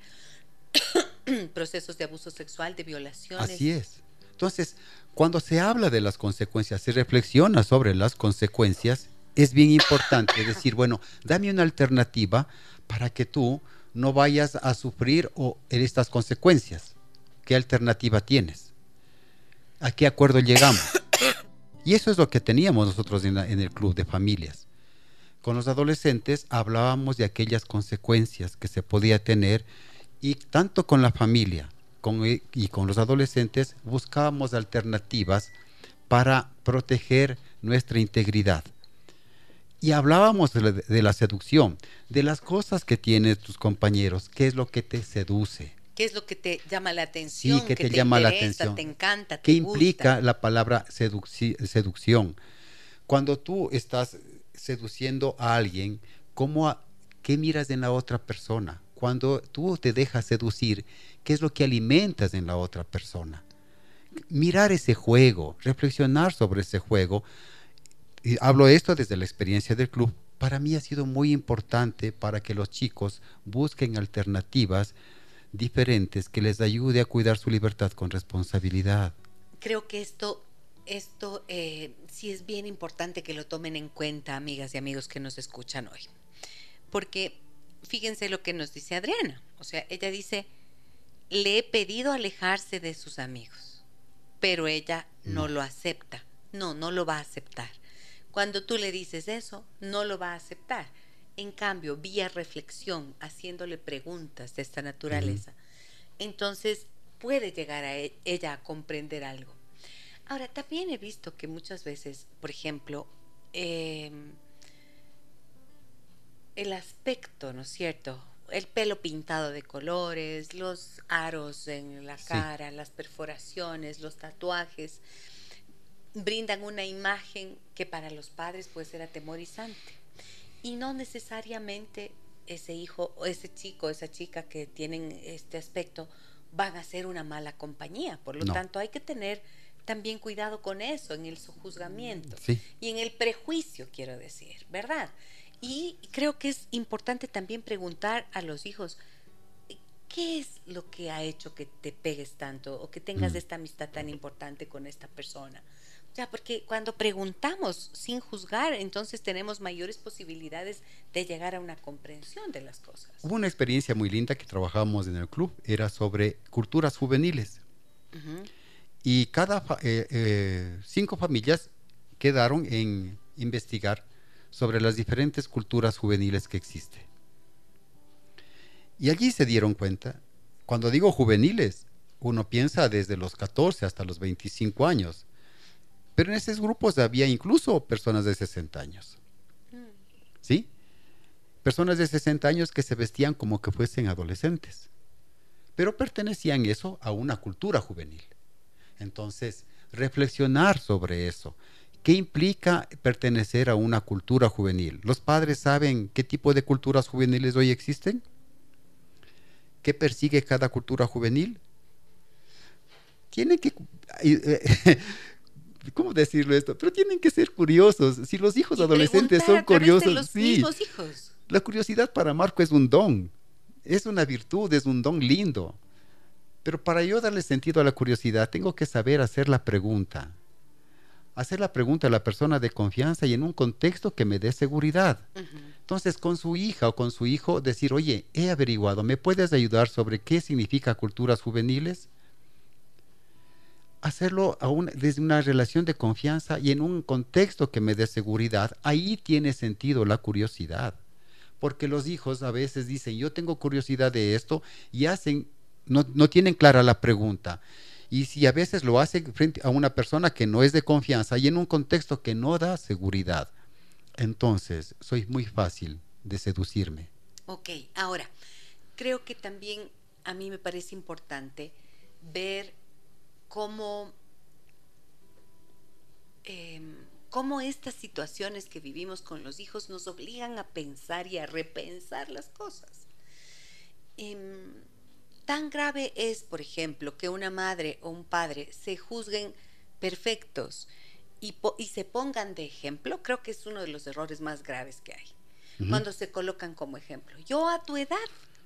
procesos de abuso sexual, de violaciones. Así es. Entonces, cuando se habla de las consecuencias, se reflexiona sobre las consecuencias, es bien importante decir, bueno, dame una alternativa para que tú no vayas a sufrir o en estas consecuencias. ¿Qué alternativa tienes? ¿A qué acuerdo llegamos? Y eso es lo que teníamos nosotros en, el club de familias. Con los adolescentes hablábamos de aquellas consecuencias que se podía tener y tanto con la familia y con los adolescentes buscábamos alternativas para proteger nuestra integridad, Y hablábamos de la, seducción, de las cosas que tienen tus compañeros, qué es lo que te seduce. ¿Qué es lo que te llama la atención? Sí, que, te, llama la atención. Te encanta. ¿Qué implica la palabra seducción? Cuando tú estás seduciendo a alguien, ¿cómo ¿qué miras en la otra persona? Cuando tú te dejas seducir, ¿qué es lo que alimentas en la otra persona? Mirar ese juego, reflexionar sobre ese juego. Y hablo esto desde la experiencia del club. Para mí ha sido muy importante para que los chicos busquen alternativas diferentes que les ayude a cuidar su libertad con responsabilidad. Creo que esto, esto eh, sí es bien importante que lo tomen en cuenta, amigas y amigos que nos escuchan hoy. Porque fíjense lo que nos dice Adriana. O sea, ella dice, le he pedido alejarse de sus amigos, pero ella no lo acepta. No, no lo va a aceptar. Cuando tú le dices eso, no lo va a aceptar en cambio, vía reflexión, haciéndole preguntas de esta naturaleza, entonces puede llegar a e, ella a comprender algo. Ahora, también he visto que muchas veces, por ejemplo, em, el aspecto, ¿no es cierto? El pelo pintado de colores, los aros en la cara, las perforaciones, los tatuajes, brindan una imagen que para los padres puede ser atemorizante y no necesariamente ese hijo o ese chico, esa chica que tienen este aspecto van a ser una mala compañía. Por lo tanto, hay que tener también cuidado con eso, en el sujuzgamiento y en el prejuicio, quiero decir, ¿verdad? Y creo que es importante también preguntar a los hijos, ¿qué es lo que ha hecho que te pegues tanto o que tengas mm. esta amistad tan importante con esta persona? Ya, porque cuando preguntamos sin juzgar, entonces tenemos mayores posibilidades de llegar a una comprensión de las cosas. Hubo una experiencia muy linda que trabajábamos en el club, era sobre culturas juveniles. Y cada eh, eh, cinco familias quedaron en investigar sobre las diferentes culturas juveniles que existen. Y allí se dieron cuenta, cuando digo juveniles, uno piensa desde los 14 hasta los 25 años pero en esos grupos había incluso personas de 60 años. ¿Sí? Personas de 60 años que se vestían como que fuesen adolescentes. Pero pertenecían eso a una cultura juvenil. Entonces, reflexionar sobre eso. ¿Qué implica pertenecer a una cultura juvenil? ¿Los padres saben qué tipo de culturas juveniles hoy existen? ¿Qué persigue cada cultura juvenil? Tienen que... ¿cómo decirlo esto? Pero tienen que ser curiosos. Si los hijos adolescentes son curiosos, los sí. hijos. La curiosidad para Marco es un don, es una virtud, es un don lindo. Pero para yo darle sentido a la curiosidad, tengo que saber hacer la pregunta. Hacer la pregunta a la persona de confianza y en un contexto que me dé seguridad. Entonces, con su hija o con su hijo, decir, oye, he averiguado, ¿me puedes ayudar sobre qué significa culturas juveniles? Hacerlo desde una relación de confianza y en un contexto que me dé seguridad, ahí tiene sentido la curiosidad. Porque los hijos a veces dicen, yo tengo curiosidad de esto y hacen, no, no tienen clara la pregunta. Y si a veces lo hacen frente a una persona que no es de confianza y en un contexto que no da seguridad, entonces soy muy fácil de seducirme. Ok, ahora, creo que también a mí me parece importante ver Em, cómo, estas situaciones que vivimos con los hijos nos obligan a pensar y a repensar las cosas. Em, tan grave es, por ejemplo, que una madre o un padre se juzguen perfectos y, se pongan de ejemplo, creo que es uno de los errores más graves que hay. Cuando se colocan como ejemplo. Yo a tu edad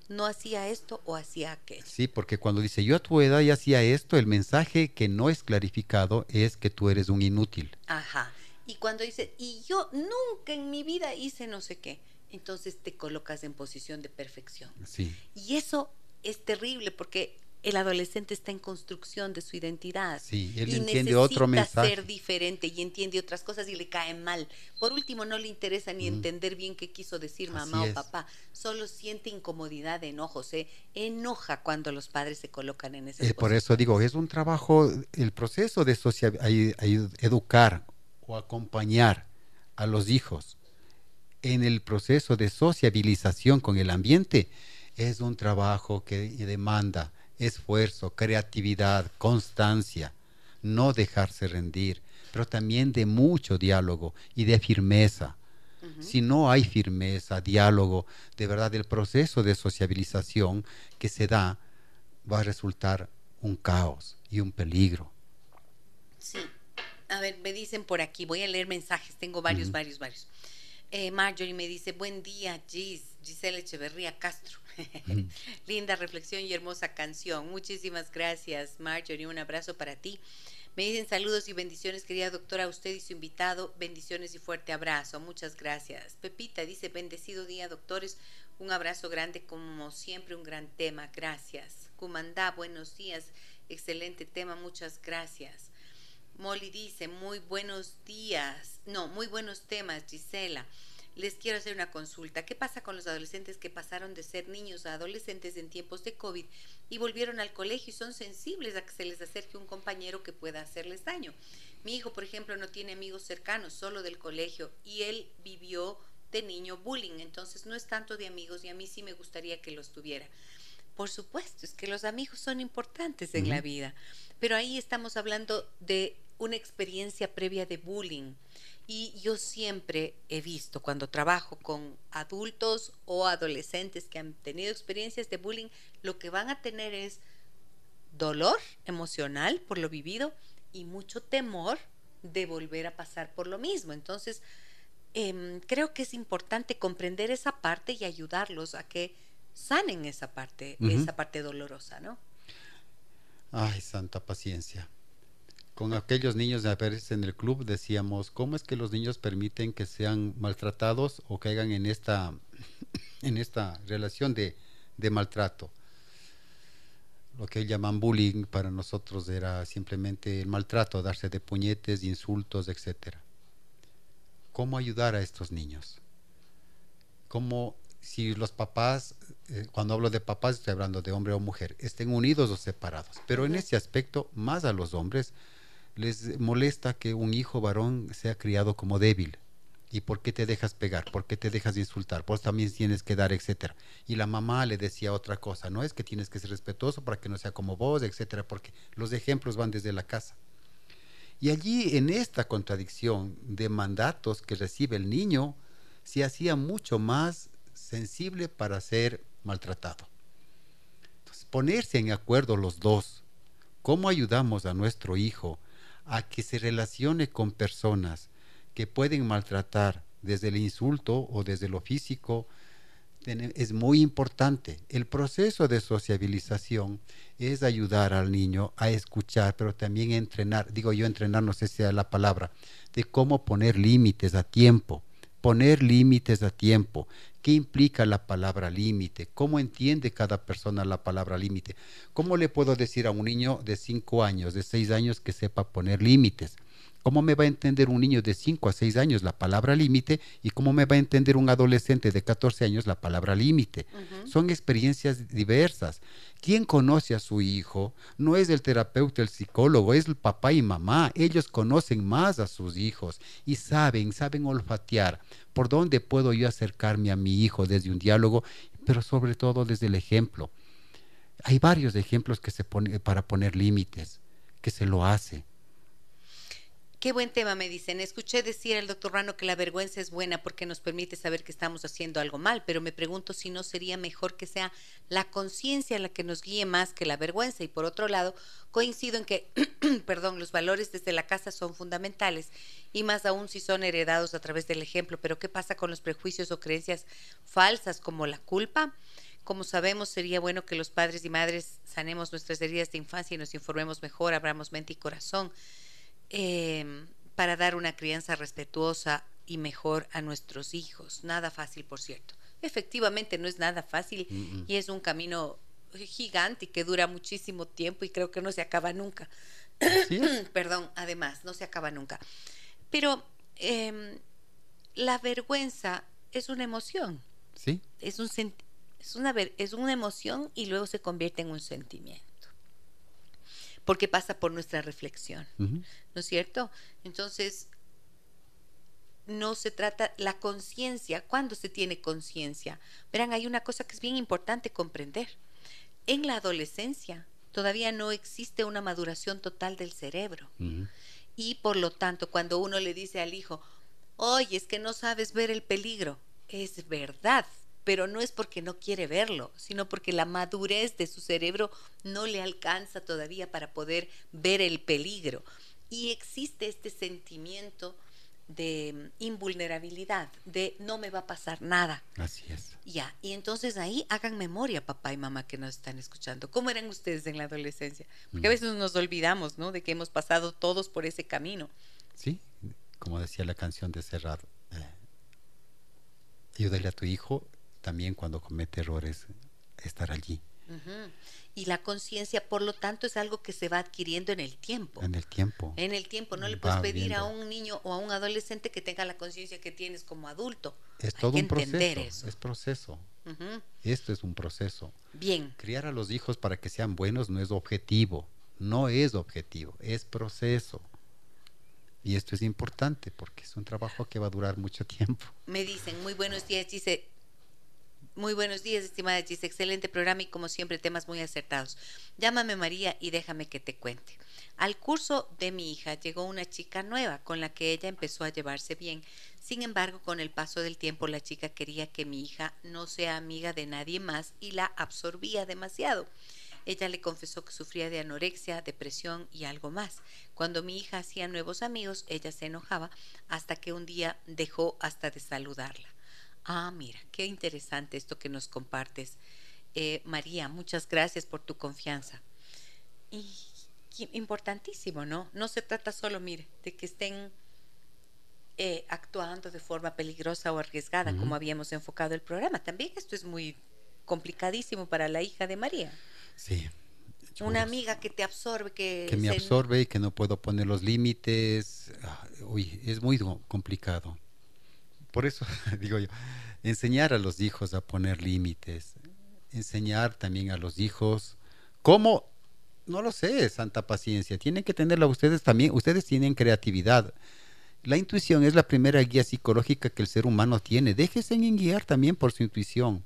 no hacía esto o hacía aquello. Sí, porque cuando dice yo a tu edad ya hacía esto, el mensaje que no es clarificado es que tú eres un inútil. Ajá. Y cuando dice, y yo nunca en mi vida hice no sé qué, entonces te colocas en posición de perfección. Sí. Y eso es terrible porque el adolescente está en construcción de su identidad. Sí, él entiende otro mensaje. ser diferente y entiende otras cosas y le cae mal. Por último, no le interesa ni entender bien qué quiso decir mamá o papá. Solo siente incomodidad, enojo, se enoja cuando los padres se colocan en ese. Eh, por eso digo, es un trabajo, el proceso de educar o acompañar a los hijos en el proceso de sociabilización con el ambiente, es un trabajo que demanda esfuerzo, creatividad, constancia, no dejarse rendir, pero también de mucho diálogo y de firmeza. Si no hay firmeza, diálogo, de verdad el proceso de sociabilización que se da va a resultar un caos y un peligro. Sí. A ver, me dicen por aquí, voy a leer mensajes, tengo varios, varios, varios. Eh, Marjorie me dice, buen día, Gis, Giselle Echeverría Castro. Linda reflexión y hermosa canción. Muchísimas gracias, Marjorie. Un abrazo para ti. Me dicen saludos y bendiciones, querida doctora, a usted y su invitado. Bendiciones y fuerte abrazo. Muchas gracias. Pepita dice, bendecido día, doctores. Un abrazo grande, como siempre, un gran tema. Gracias. Cumandá, buenos días. Excelente tema. Muchas gracias. Molly dice, muy buenos días. No, muy buenos temas, Gisela les quiero hacer una consulta. ¿Qué pasa con los adolescentes que pasaron de ser niños a adolescentes en tiempos de COVID y volvieron al colegio y son sensibles a que se les acerque un compañero que pueda hacerles daño? Mi hijo, por ejemplo, no tiene amigos cercanos, solo del colegio, y él vivió de niño bullying, entonces no es tanto de amigos y a mí sí me gustaría que los tuviera. Por supuesto, es que los amigos son importantes en la vida, pero ahí estamos hablando de una experiencia previa de bullying y yo siempre he visto cuando trabajo con adultos o adolescentes que han tenido experiencias de bullying, lo que van a tener es dolor emocional por lo vivido y mucho temor de volver a pasar por lo mismo. Entonces, em, creo que es importante comprender esa parte y ayudarlos a que sanen esa parte, esa parte dolorosa, ¿no? Ay, santa paciencia con aquellos niños de veces en el club decíamos, ¿cómo es que los niños permiten que sean maltratados o caigan en esta, en esta relación de, de maltrato? Lo que llaman bullying para nosotros era simplemente el maltrato, darse de puñetes, insultos, etc. ¿Cómo ayudar a estos niños? ¿Cómo si los papás, eh, cuando hablo de papás estoy hablando de hombre o mujer, estén unidos o separados? Pero en ese aspecto, más a los hombres, les molesta que un hijo varón sea criado como débil. ¿Y por qué te dejas pegar? ¿Por qué te dejas insultar? Pues también tienes que dar, etcétera. Y la mamá le decía otra cosa, no es que tienes que ser respetuoso para que no sea como vos, etcétera, porque los ejemplos van desde la casa. Y allí, en esta contradicción de mandatos que recibe el niño, se hacía mucho más sensible para ser maltratado. Entonces, ponerse en acuerdo los dos, ¿cómo ayudamos a nuestro hijo a que se relacione con personas que pueden maltratar desde el insulto o desde lo físico, es muy importante. El proceso de sociabilización es ayudar al niño a escuchar, pero también entrenar, digo yo entrenar, no sé si sea la palabra, de cómo poner límites a tiempo, poner límites a tiempo, ¿Qué implica la palabra límite? ¿Cómo entiende cada persona la palabra límite? ¿Cómo le puedo decir a un niño de 5 años, de 6 años que sepa poner límites? ¿Cómo me va a entender un niño de 5 a 6 años la palabra límite y cómo me va a entender un adolescente de 14 años la palabra límite? Son experiencias diversas. ¿Quién conoce a su hijo? No es el terapeuta, el psicólogo, es el papá y mamá. Ellos conocen más a sus hijos y saben, saben olfatear por dónde puedo yo acercarme a mi hijo desde un diálogo, pero sobre todo desde el ejemplo. Hay varios ejemplos que se pone para poner límites, que se lo hace. Qué buen tema, me dicen. Escuché decir al doctor Rano que la vergüenza es buena porque nos permite saber que estamos haciendo algo mal, pero me pregunto si no sería mejor que sea la conciencia la que nos guíe más que la vergüenza. Y por otro lado, coincido en que, perdón, los valores desde la casa son fundamentales y más aún si son heredados a través del ejemplo. Pero ¿qué pasa con los prejuicios o creencias falsas como la culpa? Como sabemos, sería bueno que los padres y madres sanemos nuestras heridas de infancia y nos informemos mejor, abramos mente y corazón Em, para dar una crianza respetuosa y mejor a nuestros hijos. Nada fácil, por cierto. Efectivamente, no es nada fácil y es un camino gigante y que dura muchísimo tiempo y creo que no se acaba nunca. Perdón, además, no se acaba nunca. Pero em, la vergüenza es una emoción. Sí. Es, un, es, una, es una emoción y luego se convierte en un sentimiento porque pasa por nuestra reflexión, ¿no es cierto? Entonces, no se trata la conciencia. ¿Cuándo se tiene conciencia? Verán, hay una cosa que es bien importante comprender. En la adolescencia todavía no existe una maduración total del cerebro. Y por lo tanto, cuando uno le dice al hijo, oye, es que no sabes ver el peligro, es verdad, pero no es porque no quiere verlo, sino porque la madurez de su cerebro no le alcanza todavía para poder ver el peligro. Y existe este sentimiento de invulnerabilidad, de no me va a pasar nada. Así es. Ya, y entonces ahí hagan memoria, papá y mamá que nos están escuchando. ¿Cómo eran ustedes en la adolescencia? Porque a mm. veces nos olvidamos, ¿no? De que hemos pasado todos por ese camino. Sí, como decía la canción de Cerrado, eh, ayúdale a tu hijo también cuando comete errores, estar allí. Y la conciencia, por lo tanto, es algo que se va adquiriendo en el tiempo. En el tiempo. En el tiempo. No le puedes pedir a un niño o a un adolescente que tenga la conciencia que tienes como adulto. Es todo un proceso. Es proceso. Esto es un proceso. Bien. Criar a los hijos para que sean buenos no es objetivo. No es objetivo, es proceso. Y esto es importante porque es un trabajo que va a durar mucho tiempo. Me dicen, muy buenos días, dice, muy buenos días, estimada Gis. Excelente programa y como siempre temas muy acertados. Llámame María y déjame que te cuente. Al curso de mi hija llegó una chica nueva con la que ella empezó a llevarse bien. Sin embargo, con el paso del tiempo la chica quería que mi hija no sea amiga de nadie más y la absorbía demasiado. Ella le confesó que sufría de anorexia, depresión y algo más. Cuando mi hija hacía nuevos amigos, ella se enojaba hasta que un día dejó hasta de saludarla. Ah, mira, qué interesante esto que nos compartes. Eh, María, muchas gracias por tu confianza. Y importantísimo, ¿no? No se trata solo, mire, de que estén eh, actuando de forma peligrosa o arriesgada, como habíamos enfocado el programa. También esto es muy complicadísimo para la hija de María. Sí. Una amiga que te absorbe, que... Que me absorbe y que no puedo poner los límites. Ah, uy, es muy complicado por eso digo yo, enseñar a los hijos a poner límites, enseñar también a los hijos cómo, no lo sé, santa paciencia, tienen que tenerla ustedes también, ustedes tienen creatividad. La intuición es la primera guía psicológica que el ser humano tiene. Déjense en guiar también por su intuición.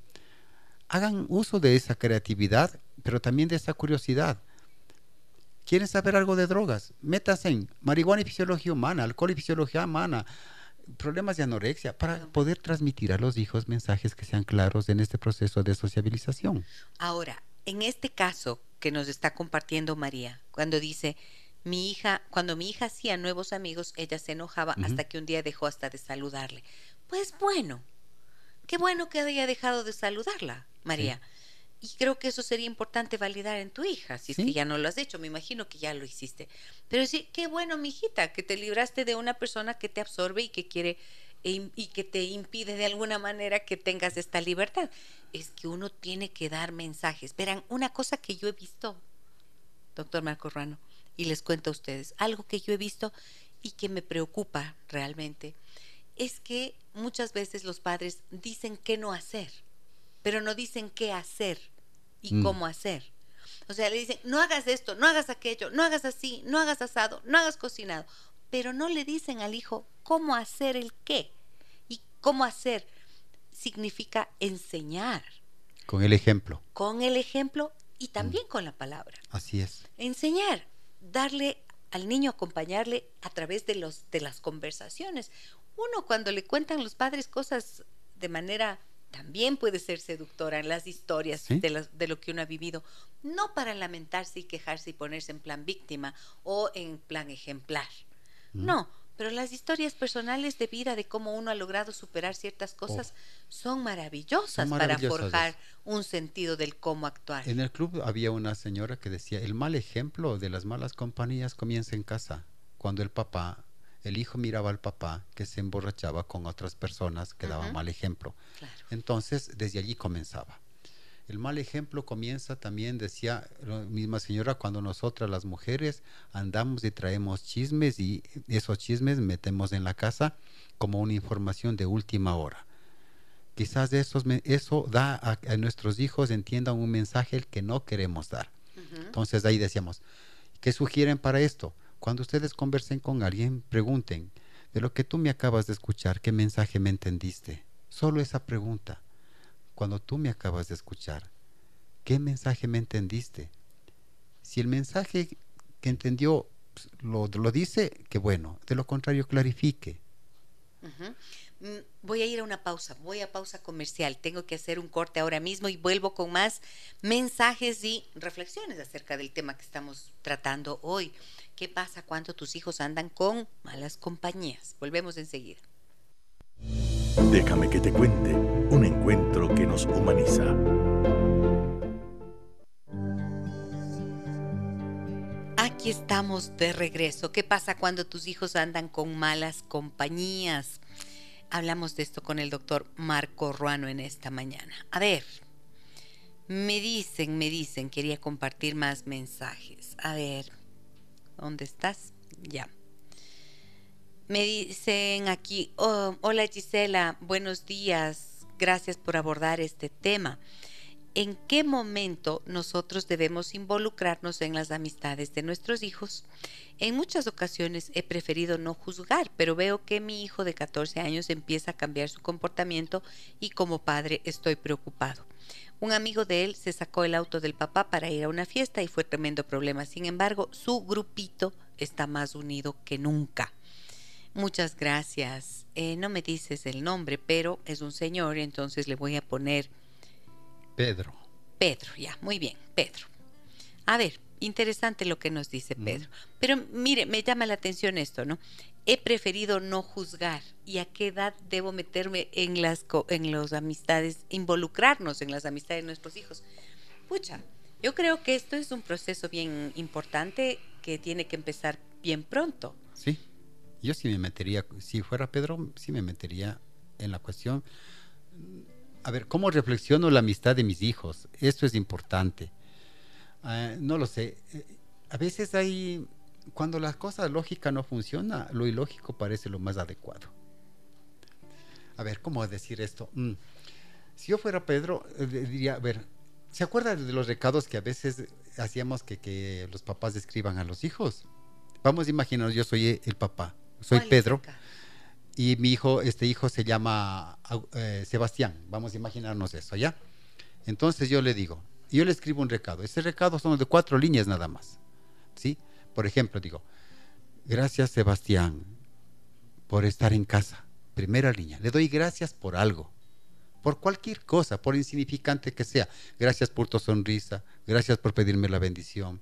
Hagan uso de esa creatividad, pero también de esa curiosidad. ¿Quieren saber algo de drogas? Métanse en marihuana y fisiología humana, alcohol y fisiología humana, problemas de anorexia para poder transmitir a los hijos mensajes que sean claros en este proceso de sociabilización. Ahora, en este caso que nos está compartiendo María, cuando dice, mi hija, cuando mi hija hacía nuevos amigos, ella se enojaba hasta que un día dejó hasta de saludarle. Pues bueno, qué bueno que haya dejado de saludarla, María. Y creo que eso sería importante validar en tu hija, si es que ya no lo has hecho, me imagino que ya lo hiciste. Pero sí, qué bueno, mijita, que te libraste de una persona que te absorbe y que quiere y que te impide de alguna manera que tengas esta libertad. Es que uno tiene que dar mensajes. Verán, una cosa que yo he visto, doctor Marco Rano, y les cuento a ustedes, algo que yo he visto y que me preocupa realmente, es que muchas veces los padres dicen qué no hacer, pero no dicen qué hacer y mm. cómo hacer. O sea, le dicen, no hagas esto, no hagas aquello, no hagas así, no hagas asado, no hagas cocinado. Pero no le dicen al hijo cómo hacer el qué. Y cómo hacer significa enseñar. Con el ejemplo. Con el ejemplo y también mm. con la palabra. Así es. Enseñar, darle al niño, acompañarle a través de, los, de las conversaciones. Uno cuando le cuentan los padres cosas de manera también puede ser seductora en las historias de, de, lo que uno ha vivido, no para lamentarse y quejarse y ponerse en plan víctima o en plan ejemplar. Mm. No, pero las historias personales de vida de cómo uno ha logrado superar ciertas cosas oh. son, maravillosas para forjar un sentido del cómo actuar. En el club había una señora que decía, el mal ejemplo de las malas compañías comienza en casa, cuando el papá el hijo miraba al papá que se emborrachaba con otras personas que daban mal ejemplo. Entonces, desde allí comenzaba. El mal ejemplo comienza también, decía la misma señora, cuando nosotras las mujeres andamos y traemos chismes y esos chismes metemos en la casa como una información de última hora. Quizás eso, eso da a, nuestros hijos entiendan un mensaje que no queremos dar. Entonces ahí decíamos, ¿qué sugieren para esto? Cuando ustedes conversen con alguien, pregunten, de lo que tú me acabas de escuchar, ¿qué mensaje me entendiste? Solo esa pregunta. Cuando tú me acabas de escuchar, ¿qué mensaje me entendiste? Si el mensaje que entendió pues, lo, dice, que bueno. De lo contrario, clarifique. Voy a ir a una pausa, voy a pausa comercial. Tengo que hacer un corte ahora mismo y vuelvo con más mensajes y reflexiones acerca del tema que estamos tratando hoy. ¿Qué pasa cuando tus hijos andan con malas compañías? Volvemos enseguida. Déjame que te cuente un encuentro que nos humaniza. Aquí estamos de regreso. ¿Qué pasa cuando tus hijos andan con malas compañías? Hablamos de esto con el doctor Marco Ruano en esta mañana. A ver, me dicen, me dicen, quería compartir más mensajes. A ver, ¿dónde estás? Ya. Me dicen aquí, oh, hola Gisela, buenos días, gracias por abordar este tema. ¿En qué momento nosotros debemos involucrarnos en las amistades de nuestros hijos? En muchas ocasiones he preferido no juzgar, pero veo que mi hijo de 14 años empieza a cambiar su comportamiento y como padre estoy preocupado. Un amigo de él se sacó el auto del papá para ir a una fiesta y fue tremendo problema. Sin embargo, su grupito está más unido que nunca. Muchas gracias. Eh, no me dices el nombre, pero es un señor, entonces le voy a poner Pedro. Pedro, ya, muy bien, Pedro. A ver, interesante lo que nos dice Pedro. Pero mire, me llama la atención esto, ¿no? He preferido no juzgar. ¿Y a qué edad debo meterme en las en los amistades, involucrarnos en las amistades de nuestros hijos? Pucha, yo creo que esto es un proceso bien importante que tiene que empezar bien pronto. Sí. Yo sí me metería, si fuera Pedro, sí me metería en la cuestión a ver, ¿cómo reflexiono la amistad de mis hijos? Esto es importante. Ah, no lo sé. A veces hay, cuando la cosa lógica no funciona, lo ilógico parece lo más adecuado. A ver, ¿cómo decir esto? Mm, si yo fuera Pedro, eh, diría, a ver, ¿se acuerda de los recados que a veces hacíamos que, los papás describan a los hijos? Vamos a imaginar, yo soy el papá, soy Pedro y mi hijo, este hijo se llama eh, Sebastián, vamos a imaginarnos eso, ¿ya? Entonces yo le digo, yo le escribo un recado, ese recado son de cuatro líneas nada más, ¿sí? Por ejemplo, digo, gracias Sebastián por estar en casa, primera línea, le doy gracias por algo, por cualquier cosa, por insignificante que sea, gracias por tu sonrisa, gracias por pedirme la bendición,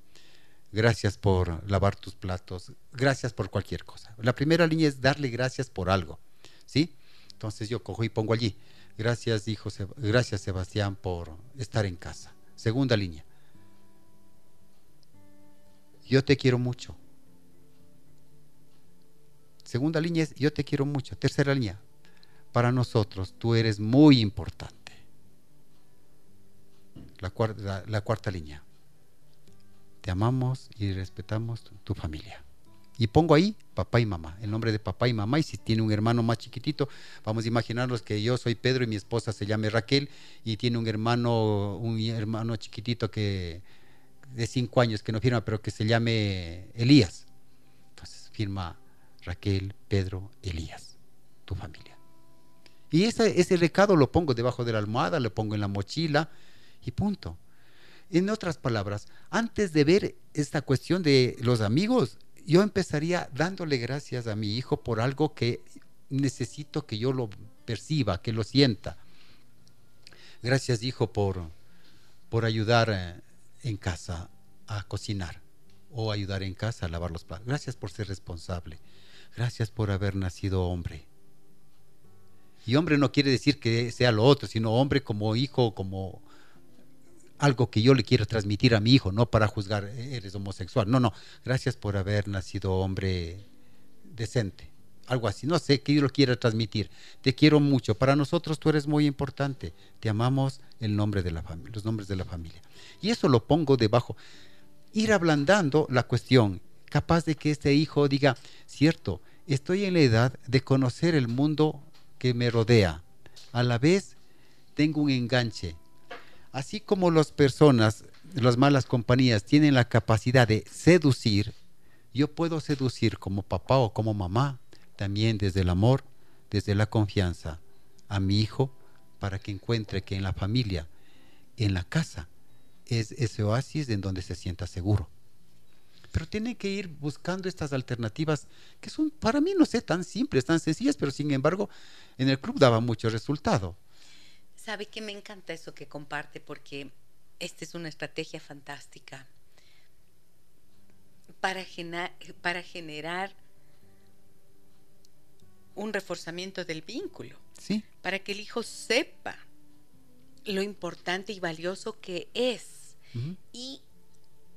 gracias por lavar tus platos, gracias por cualquier cosa. La primera línea es darle gracias por algo, ¿sí? Entonces yo cojo y pongo allí, gracias hijo, gracias Sebastián por estar en casa. Segunda línea, yo te quiero mucho. Segunda línea es, yo te quiero mucho. Tercera línea, para nosotros tú eres muy importante. La, cuarta, la cuarta línea, te amamos y respetamos tu, familia. Y pongo ahí papá y mamá, el nombre de papá y mamá. Y si tiene un hermano más chiquitito, vamos a imaginarnos que yo soy Pedro y mi esposa se llame Raquel y tiene un hermano, un hermano chiquitito que de cinco años que no firma, pero que se llame Elías. Entonces firma Raquel, Pedro, Elías, tu familia. Y ese, ese recado lo pongo debajo de la almohada, lo pongo en la mochila y punto. En otras palabras, antes de ver esta cuestión de los amigos, yo empezaría dándole gracias a mi hijo por algo que necesito que yo lo perciba, que lo sienta. Gracias, hijo, por, por ayudar eh, en casa a cocinar o ayudar en casa a lavar los platos. Gracias por ser responsable. Gracias por haber nacido hombre. Y hombre no quiere decir que sea lo otro, sino hombre como hijo, como algo que yo le quiero transmitir a mi hijo, no para juzgar, eh, eres homosexual. No, no, gracias por haber nacido hombre decente. Algo así, no sé qué yo lo quiero transmitir. Te quiero mucho. Para nosotros tú eres muy importante. Te amamos el nombre de la familia, los nombres de la familia. Y eso lo pongo debajo. Ir ablandando la cuestión, capaz de que este hijo diga, cierto, estoy en la edad de conocer el mundo que me rodea. A la vez tengo un enganche, Así como las personas, las malas compañías, tienen la capacidad de seducir, yo puedo seducir como papá o como mamá, también desde el amor, desde la confianza a mi hijo para que encuentre que en la familia, en la casa, es ese oasis en donde se sienta seguro. Pero tiene que ir buscando estas alternativas que son, para mí, no sé, tan simples, tan sencillas, pero sin embargo, en el club daba mucho resultado. Sabe que me encanta eso que comparte porque esta es una estrategia fantástica para, para generar un reforzamiento del vínculo. Sí. Para que el hijo sepa lo importante y valioso que es. Y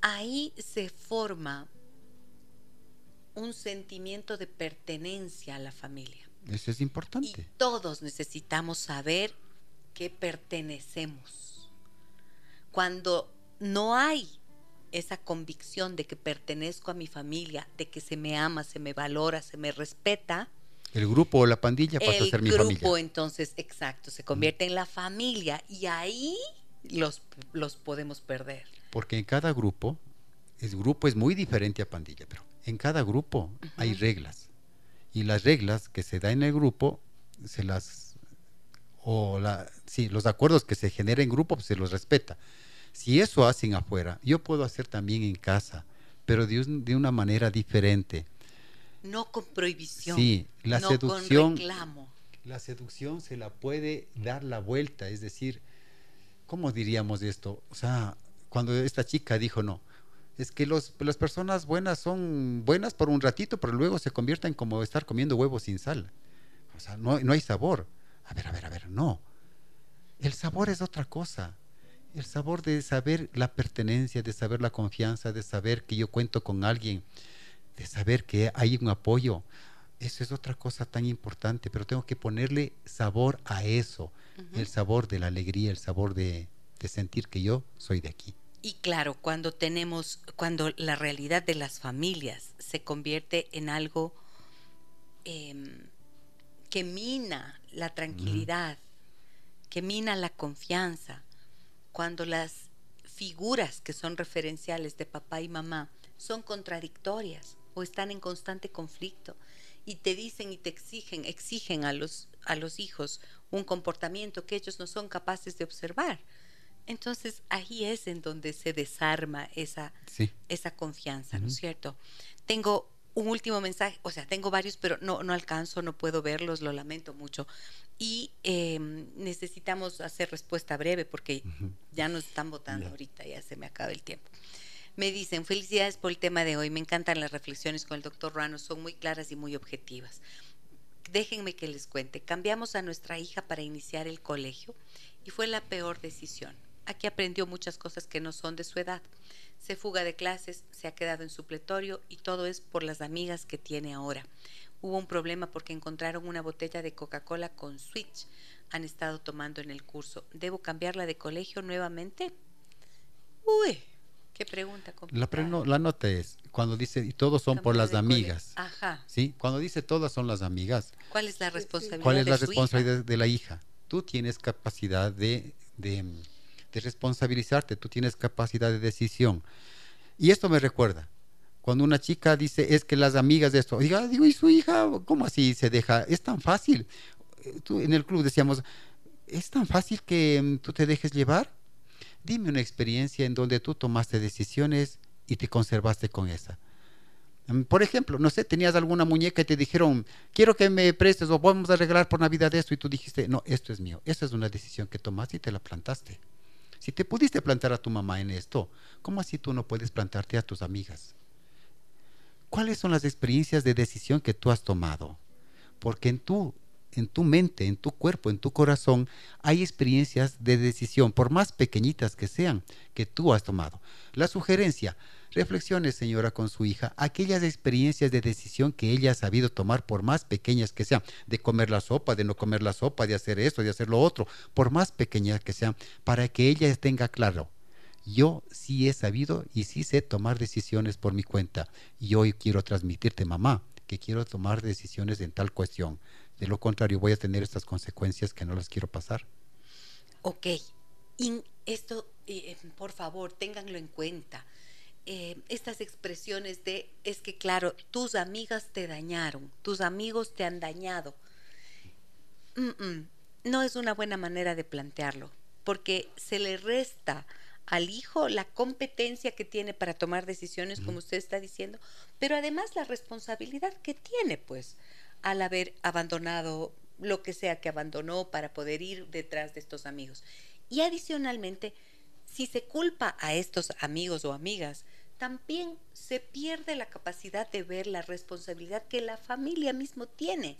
ahí se forma un sentimiento de pertenencia a la familia. Eso es importante. Y todos necesitamos saber que pertenecemos. Cuando no hay esa convicción de que pertenezco a mi familia, de que se me ama, se me valora, se me respeta, el grupo o la pandilla pasa a ser mi familia. El grupo, entonces, exacto, se convierte en la familia y ahí los, los podemos perder. Porque en cada grupo, el grupo es muy diferente a pandilla, pero en cada grupo hay reglas. Y las reglas que se da en el grupo, se las. O la, sí, los acuerdos que se generan en grupo, pues, se los respeta. Si eso hacen afuera, yo puedo hacer también en casa, pero de, de una manera diferente no con prohibición. Sí, la seducción. Con reclamo. La seducción se la puede dar la vuelta, es decir, ¿cómo diríamos esto? O sea, cuando esta chica dijo no, es que los, las personas buenas son buenas por un ratito, pero luego se convierten como estar comiendo huevos sin sal. O sea, no, no hay sabor. A ver, a ver, a ver, no. El sabor es otra cosa. El sabor de saber la pertenencia, de saber la confianza, de saber que yo cuento con alguien de saber que hay un apoyo. Eso es otra cosa tan importante, pero tengo que ponerle sabor a eso, el sabor de la alegría, el sabor de, sentir que yo soy de aquí. Y claro, cuando tenemos, cuando la realidad de las familias se convierte en algo em, que mina la tranquilidad, que mina la confianza, cuando las figuras que son referenciales de papá y mamá son contradictorias, o están en constante conflicto y te dicen y te exigen, exigen a los, a los hijos un comportamiento que ellos no son capaces de observar. Entonces ahí es en donde se desarma esa, esa confianza, ¿no es cierto? Tengo un último mensaje, o sea, tengo varios, pero no, no alcanzo, no puedo verlos, lo lamento mucho. Y em, necesitamos hacer respuesta breve porque ya nos están votando ahorita, ya se me acaba el tiempo. Me dicen, felicidades por el tema de hoy, me encantan las reflexiones con el doctor Ruano, son muy claras y muy objetivas. Déjenme que les cuente, cambiamos a nuestra hija para iniciar el colegio y fue la peor decisión. Aquí aprendió muchas cosas que no son de su edad. Se fuga de clases, se ha quedado en supletorio y todo es por las amigas que tiene ahora. Hubo un problema porque encontraron una botella de Coca-Cola con Switch. Han estado tomando en el curso. ¿Debo cambiarla de colegio nuevamente? Uy, ¿Qué pregunta? La, la, nota es, cuando dice, y todos son por las amigas. Ajá. ¿Sí? Cuando dice todas son las amigas. ¿Cuál es la responsabilidad? ¿Cuál es la responsabilidad de la hija? Tú tienes capacidad de, de, responsabilizarte, tú tienes capacidad de decisión. Y esto me recuerda, cuando una chica dice, es que las amigas de esto, diga, digo, ¿y su hija cómo así se deja? Es tan fácil. Eh, tú, en el club decíamos, ¿es tan fácil que mm, tú te dejes llevar? Dime una experiencia en donde tú tomaste decisiones y te conservaste con esa. Mm, por ejemplo, no sé, tenías alguna muñeca y te dijeron, quiero que me prestes o vamos a regalar por Navidad esto y tú dijiste, no, esto es mío. Esa es una decisión que tomaste y te la plantaste. Si te pudiste plantar a tu mamá en esto, ¿cómo así tú no puedes plantarte a tus amigas? ¿Cuáles son las experiencias de decisión que tú has tomado? Porque en tu en tu mente, en tu cuerpo, en tu corazón, hay experiencias de decisión, por más pequeñitas que sean, que tú has tomado. La sugerencia, reflexione señora con su hija aquellas experiencias de decisión que ella ha sabido tomar, por más pequeñas que sean, de comer la sopa, de no comer la sopa, de hacer esto, de hacer lo otro, por más pequeñas que sean, para que ella tenga claro. Yo sí he sabido y sí sé tomar decisiones por mi cuenta. Y hoy quiero transmitirte, mamá, que quiero tomar decisiones en tal cuestión. De lo contrario, voy a tener estas consecuencias que no las quiero pasar. Ok, y esto, eh, por favor, ténganlo en cuenta. Eh, estas expresiones de, es que claro, tus amigas te dañaron, tus amigos te han dañado. no es una buena manera de plantearlo, porque se le resta al hijo la competencia que tiene para tomar decisiones, como usted está diciendo, pero además la responsabilidad que tiene, pues, al haber abandonado lo que sea que abandonó para poder ir detrás de estos amigos. Y adicionalmente, si se culpa a estos amigos o amigas, también se pierde la capacidad de ver la responsabilidad que la familia mismo tiene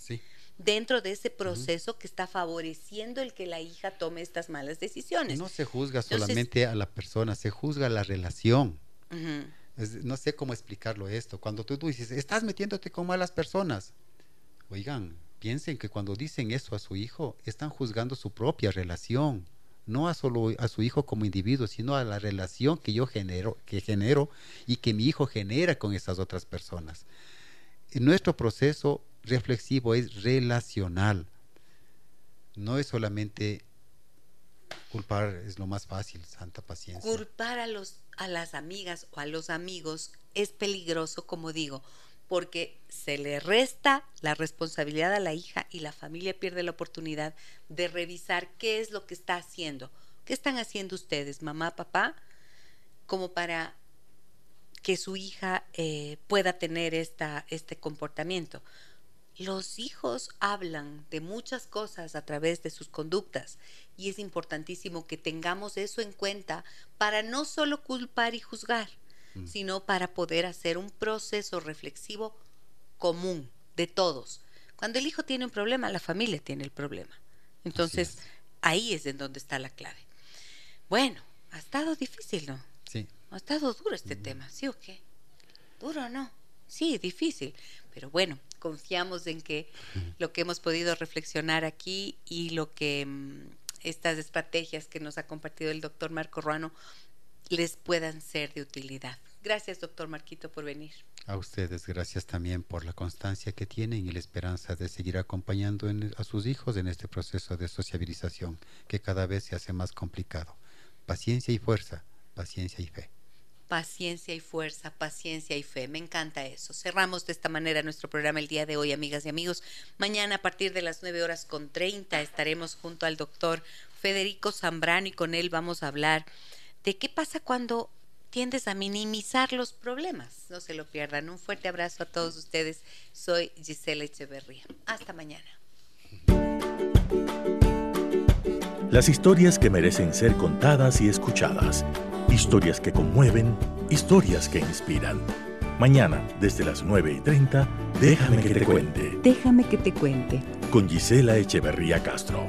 dentro de ese proceso que está favoreciendo el que la hija tome estas malas decisiones. No se juzga solamente a la persona, se juzga la relación. no sé cómo explicarlo esto. Cuando tú, tú dices, estás metiéndote con malas personas. Oigan, piensen que cuando dicen eso a su hijo, están juzgando su propia relación no a solo a su hijo como individuo, sino a la relación que yo genero, que genero y que mi hijo genera con esas otras personas. Nuestro proceso reflexivo es relacional. No es solamente culpar, es lo más fácil, santa paciencia. Culpar a los a las amigas o a los amigos es peligroso, como digo, porque se le resta la responsabilidad a la hija y la familia pierde la oportunidad de revisar qué es lo que está haciendo. ¿Qué están haciendo ustedes, mamá, papá? Como para que su hija eh, pueda tener esta, este comportamiento. Los hijos hablan de muchas cosas a través de sus conductas y es importantísimo que tengamos eso en cuenta para no solo culpar y juzgar, Mm. sino para poder hacer un proceso reflexivo común de todos. Cuando el hijo tiene un problema, la familia tiene el problema. Entonces, ahí es en donde está la clave. Bueno, ha estado difícil, ¿no? Sí. Ha estado duro este mm. tema, ¿sí o qué? ¿Duro o no? Sí, difícil. Pero bueno, confiamos en que lo que hemos podido reflexionar aquí y lo que mm, estas estrategias que nos ha compartido el doctor Marco Ruano les puedan ser de utilidad. Gracias, doctor Marquito, por venir. A ustedes, gracias también por la constancia que tienen y la esperanza de seguir acompañando a sus hijos en este proceso de sociabilización que cada vez se hace más complicado. Paciencia y fuerza, paciencia y fe. Paciencia y fuerza, paciencia y fe. Me encanta eso. Cerramos de esta manera nuestro programa el día de hoy, amigas y amigos. Mañana a partir de las 9 horas con 30 estaremos junto al doctor Federico Zambrano y con él vamos a hablar de qué pasa cuando tiendes a minimizar los problemas. No se lo pierdan. Un fuerte abrazo a todos ustedes. Soy Gisela Echeverría. Hasta mañana. Las historias que merecen ser contadas y escuchadas. Historias que conmueven, historias que inspiran. Mañana, desde las 9 y 30, déjame que te cuente. Déjame que te cuente. Con Gisela Echeverría Castro.